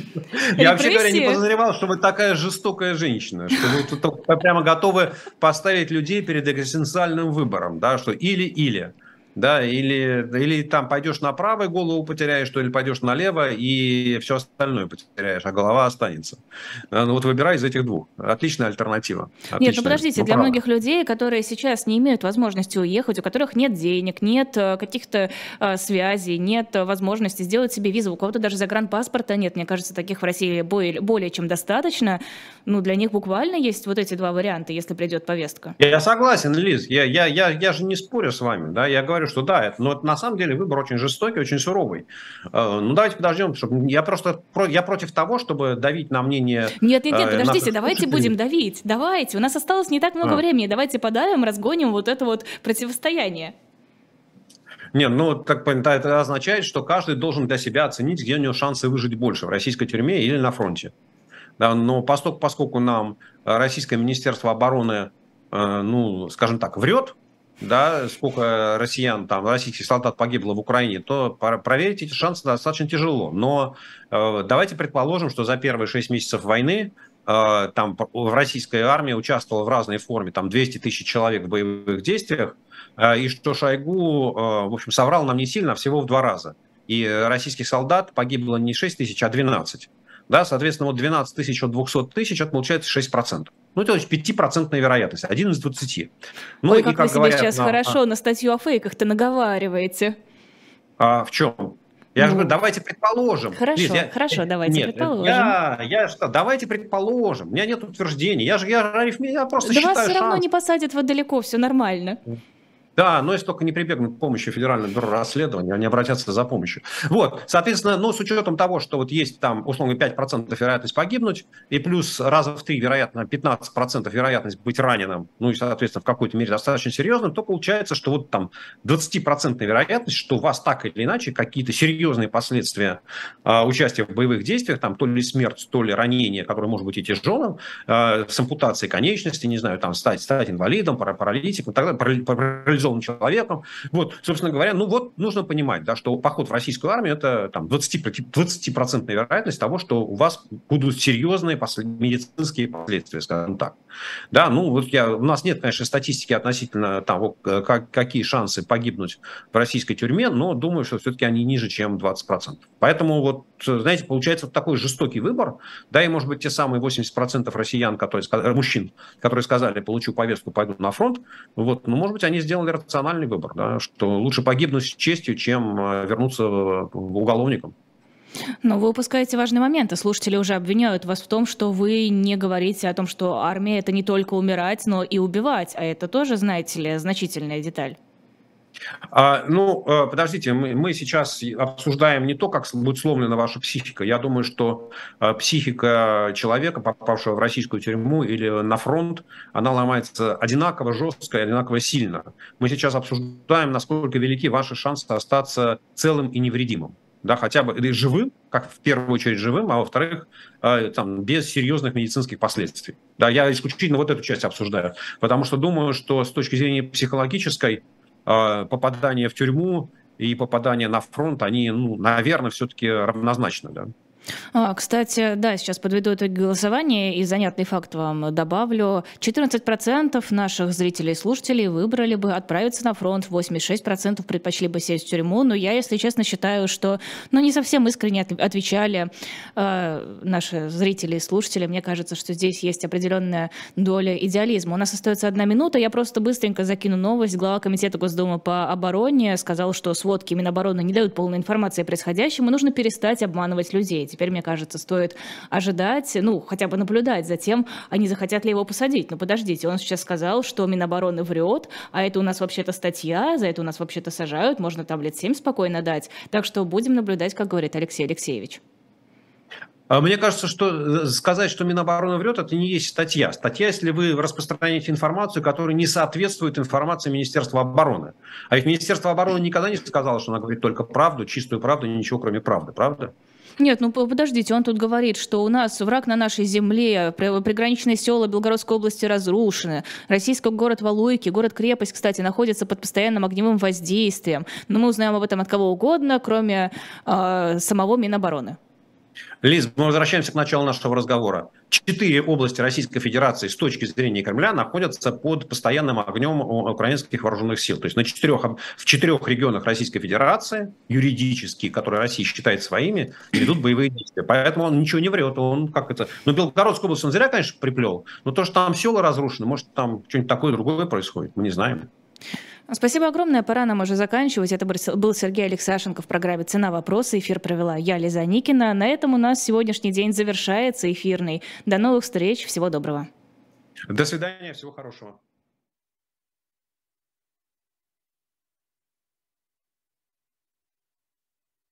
Я вообще говоря не подозревал, что вы такая жестокая женщина, что вы прямо готовы поставить людей перед экзистенциальным выбором, да, что или-или да, или, или там пойдешь направо и голову потеряешь, что или пойдешь налево и все остальное потеряешь, а голова останется. Э, ну вот выбирай из этих двух. Отличная альтернатива. Отличная. Нет, ну подождите, ну, для многих людей, которые сейчас не имеют возможности уехать, у которых нет денег, нет э, каких-то э, связей, нет возможности сделать себе визу, у кого-то даже загранпаспорта нет, мне кажется, таких в России более, более чем достаточно, ну для них буквально есть вот эти два варианта, если придет повестка. Я согласен, Лиз, я, я, я, я же не спорю с вами, да, я говорю, говорю, что да, это, но это на самом деле выбор очень жестокий, очень суровый. Э, ну, давайте подождем, чтобы я просто я против того, чтобы давить на мнение... Нет, нет, нет, э, подождите, давайте будем давить, давайте. У нас осталось не так много а. времени, давайте подавим, разгоним вот это вот противостояние. Нет, ну, так это означает, что каждый должен для себя оценить, где у него шансы выжить больше, в российской тюрьме или на фронте. Да, но поскольку, поскольку нам российское Министерство обороны, э, ну, скажем так, врет, да, сколько россиян, там, российских солдат погибло в Украине, то проверить эти шансы достаточно тяжело. Но э, давайте предположим, что за первые 6 месяцев войны э, там в российской армии участвовало в разной форме, там 200 тысяч человек в боевых действиях, э, и что Шойгу, э, в общем, соврал нам не сильно, а всего в два раза. И российских солдат погибло не 6 тысяч, а 12. Да, соответственно, вот 12 тысяч от 200 тысяч, это получается 6%. Ну, то есть 5% вероятность, один из 20. Ну, Ой, и, как, как вы говорят, сейчас на... хорошо на статью о фейках-то наговариваете. А, в чем? Я ну, же говорю, давайте предположим. Хорошо, Лиз, я, хорошо, давайте нет, предположим. Я, я, я, давайте предположим. У меня нет утверждений. Я же я, я просто да считаю вас все шанс. равно не посадят вот далеко, все нормально. Да, но если только не прибегнут к помощи Федерального бюро расследования, они обратятся за помощью. Вот, соответственно, ну, с учетом того, что вот есть там, условно, 5% вероятность погибнуть, и плюс раза в три, вероятно, 15% вероятность быть раненым, ну и, соответственно, в какой-то мере достаточно серьезным, то получается, что вот там 20% вероятность, что у вас так или иначе какие-то серьезные последствия э, участия в боевых действиях, там то ли смерть, то ли ранение, которое может быть и тяжелым, э, с ампутацией конечности, не знаю, там стать, стать инвалидом, паралитиком, тогда парализованным человеком. Вот, собственно говоря, ну вот нужно понимать, да, что поход в российскую армию – это там 20%, 20% вероятность того, что у вас будут серьезные медицинские последствия, скажем так. Да, ну вот я, у нас нет, конечно, статистики относительно того, как, какие шансы погибнуть в российской тюрьме, но думаю, что все-таки они ниже, чем 20%. Поэтому вот, знаете, получается вот такой жестокий выбор, да, и может быть те самые 80% россиян, которые, мужчин, которые сказали, получу повестку, пойду на фронт, вот, ну, может быть, они сделали рациональный выбор, да, что лучше погибнуть с честью, чем э, вернуться уголовником. Но вы упускаете важный момент, и слушатели уже обвиняют вас в том, что вы не говорите о том, что армия – это не только умирать, но и убивать, а это тоже, знаете ли, значительная деталь. А, ну, э, подождите, мы, мы сейчас обсуждаем не то, как будет сломлена ваша психика. Я думаю, что э, психика человека, попавшего в российскую тюрьму или на фронт, она ломается одинаково жестко и одинаково сильно. Мы сейчас обсуждаем, насколько велики ваши шансы остаться целым и невредимым. Да, хотя бы или живым, как в первую очередь живым, а во-вторых, э, там, без серьезных медицинских последствий. Да, я исключительно вот эту часть обсуждаю, потому что думаю, что с точки зрения психологической попадание в тюрьму и попадание на фронт, они, ну, наверное, все-таки равнозначны, да. А, кстати, да, сейчас подведу это голосование и занятный факт вам добавлю. 14% наших зрителей и слушателей выбрали бы отправиться на фронт, 86% предпочли бы сесть в тюрьму, но я, если честно, считаю, что ну, не совсем искренне отвечали э, наши зрители и слушатели. Мне кажется, что здесь есть определенная доля идеализма. У нас остается одна минута, я просто быстренько закину новость. Глава Комитета Госдумы по обороне сказал, что сводки Минобороны не дают полной информации о происходящем, и нужно перестать обманывать людей. Теперь, мне кажется, стоит ожидать, ну, хотя бы наблюдать за тем, а не захотят ли его посадить. Но подождите, он сейчас сказал, что Минобороны врет, а это у нас вообще-то статья, за это у нас вообще-то сажают, можно там лет 7 спокойно дать. Так что будем наблюдать, как говорит Алексей Алексеевич. А мне кажется, что э, сказать, что Минобороны врет, это не есть статья. Статья, если вы распространяете информацию, которая не соответствует информации Министерства обороны. А ведь Министерство обороны никогда не сказало, что она говорит только правду, чистую правду, ничего кроме правды, правда? Нет, ну подождите, он тут говорит, что у нас враг на нашей земле, приграничные села Белгородской области разрушены, российский город Валуйки, город-крепость, кстати, находится под постоянным огневым воздействием. Но мы узнаем об этом от кого угодно, кроме э, самого Минобороны. Лиз, мы возвращаемся к началу нашего разговора. Четыре области Российской Федерации с точки зрения Кремля находятся под постоянным огнем украинских вооруженных сил. То есть на четырех, в четырех регионах Российской Федерации, юридические, которые Россия считает своими, ведут боевые действия. Поэтому он ничего не врет. Он как это... Ну, Белгородскую область он зря, конечно, приплел, но то, что там села разрушены, может, там что-нибудь такое другое происходит, мы не знаем. Спасибо огромное. Пора нам уже заканчивать. Это был Сергей Алексашенко в программе «Цена вопроса». Эфир провела я, Лиза Никина. На этом у нас сегодняшний день завершается эфирный. До новых встреч. Всего доброго. До свидания. Всего хорошего.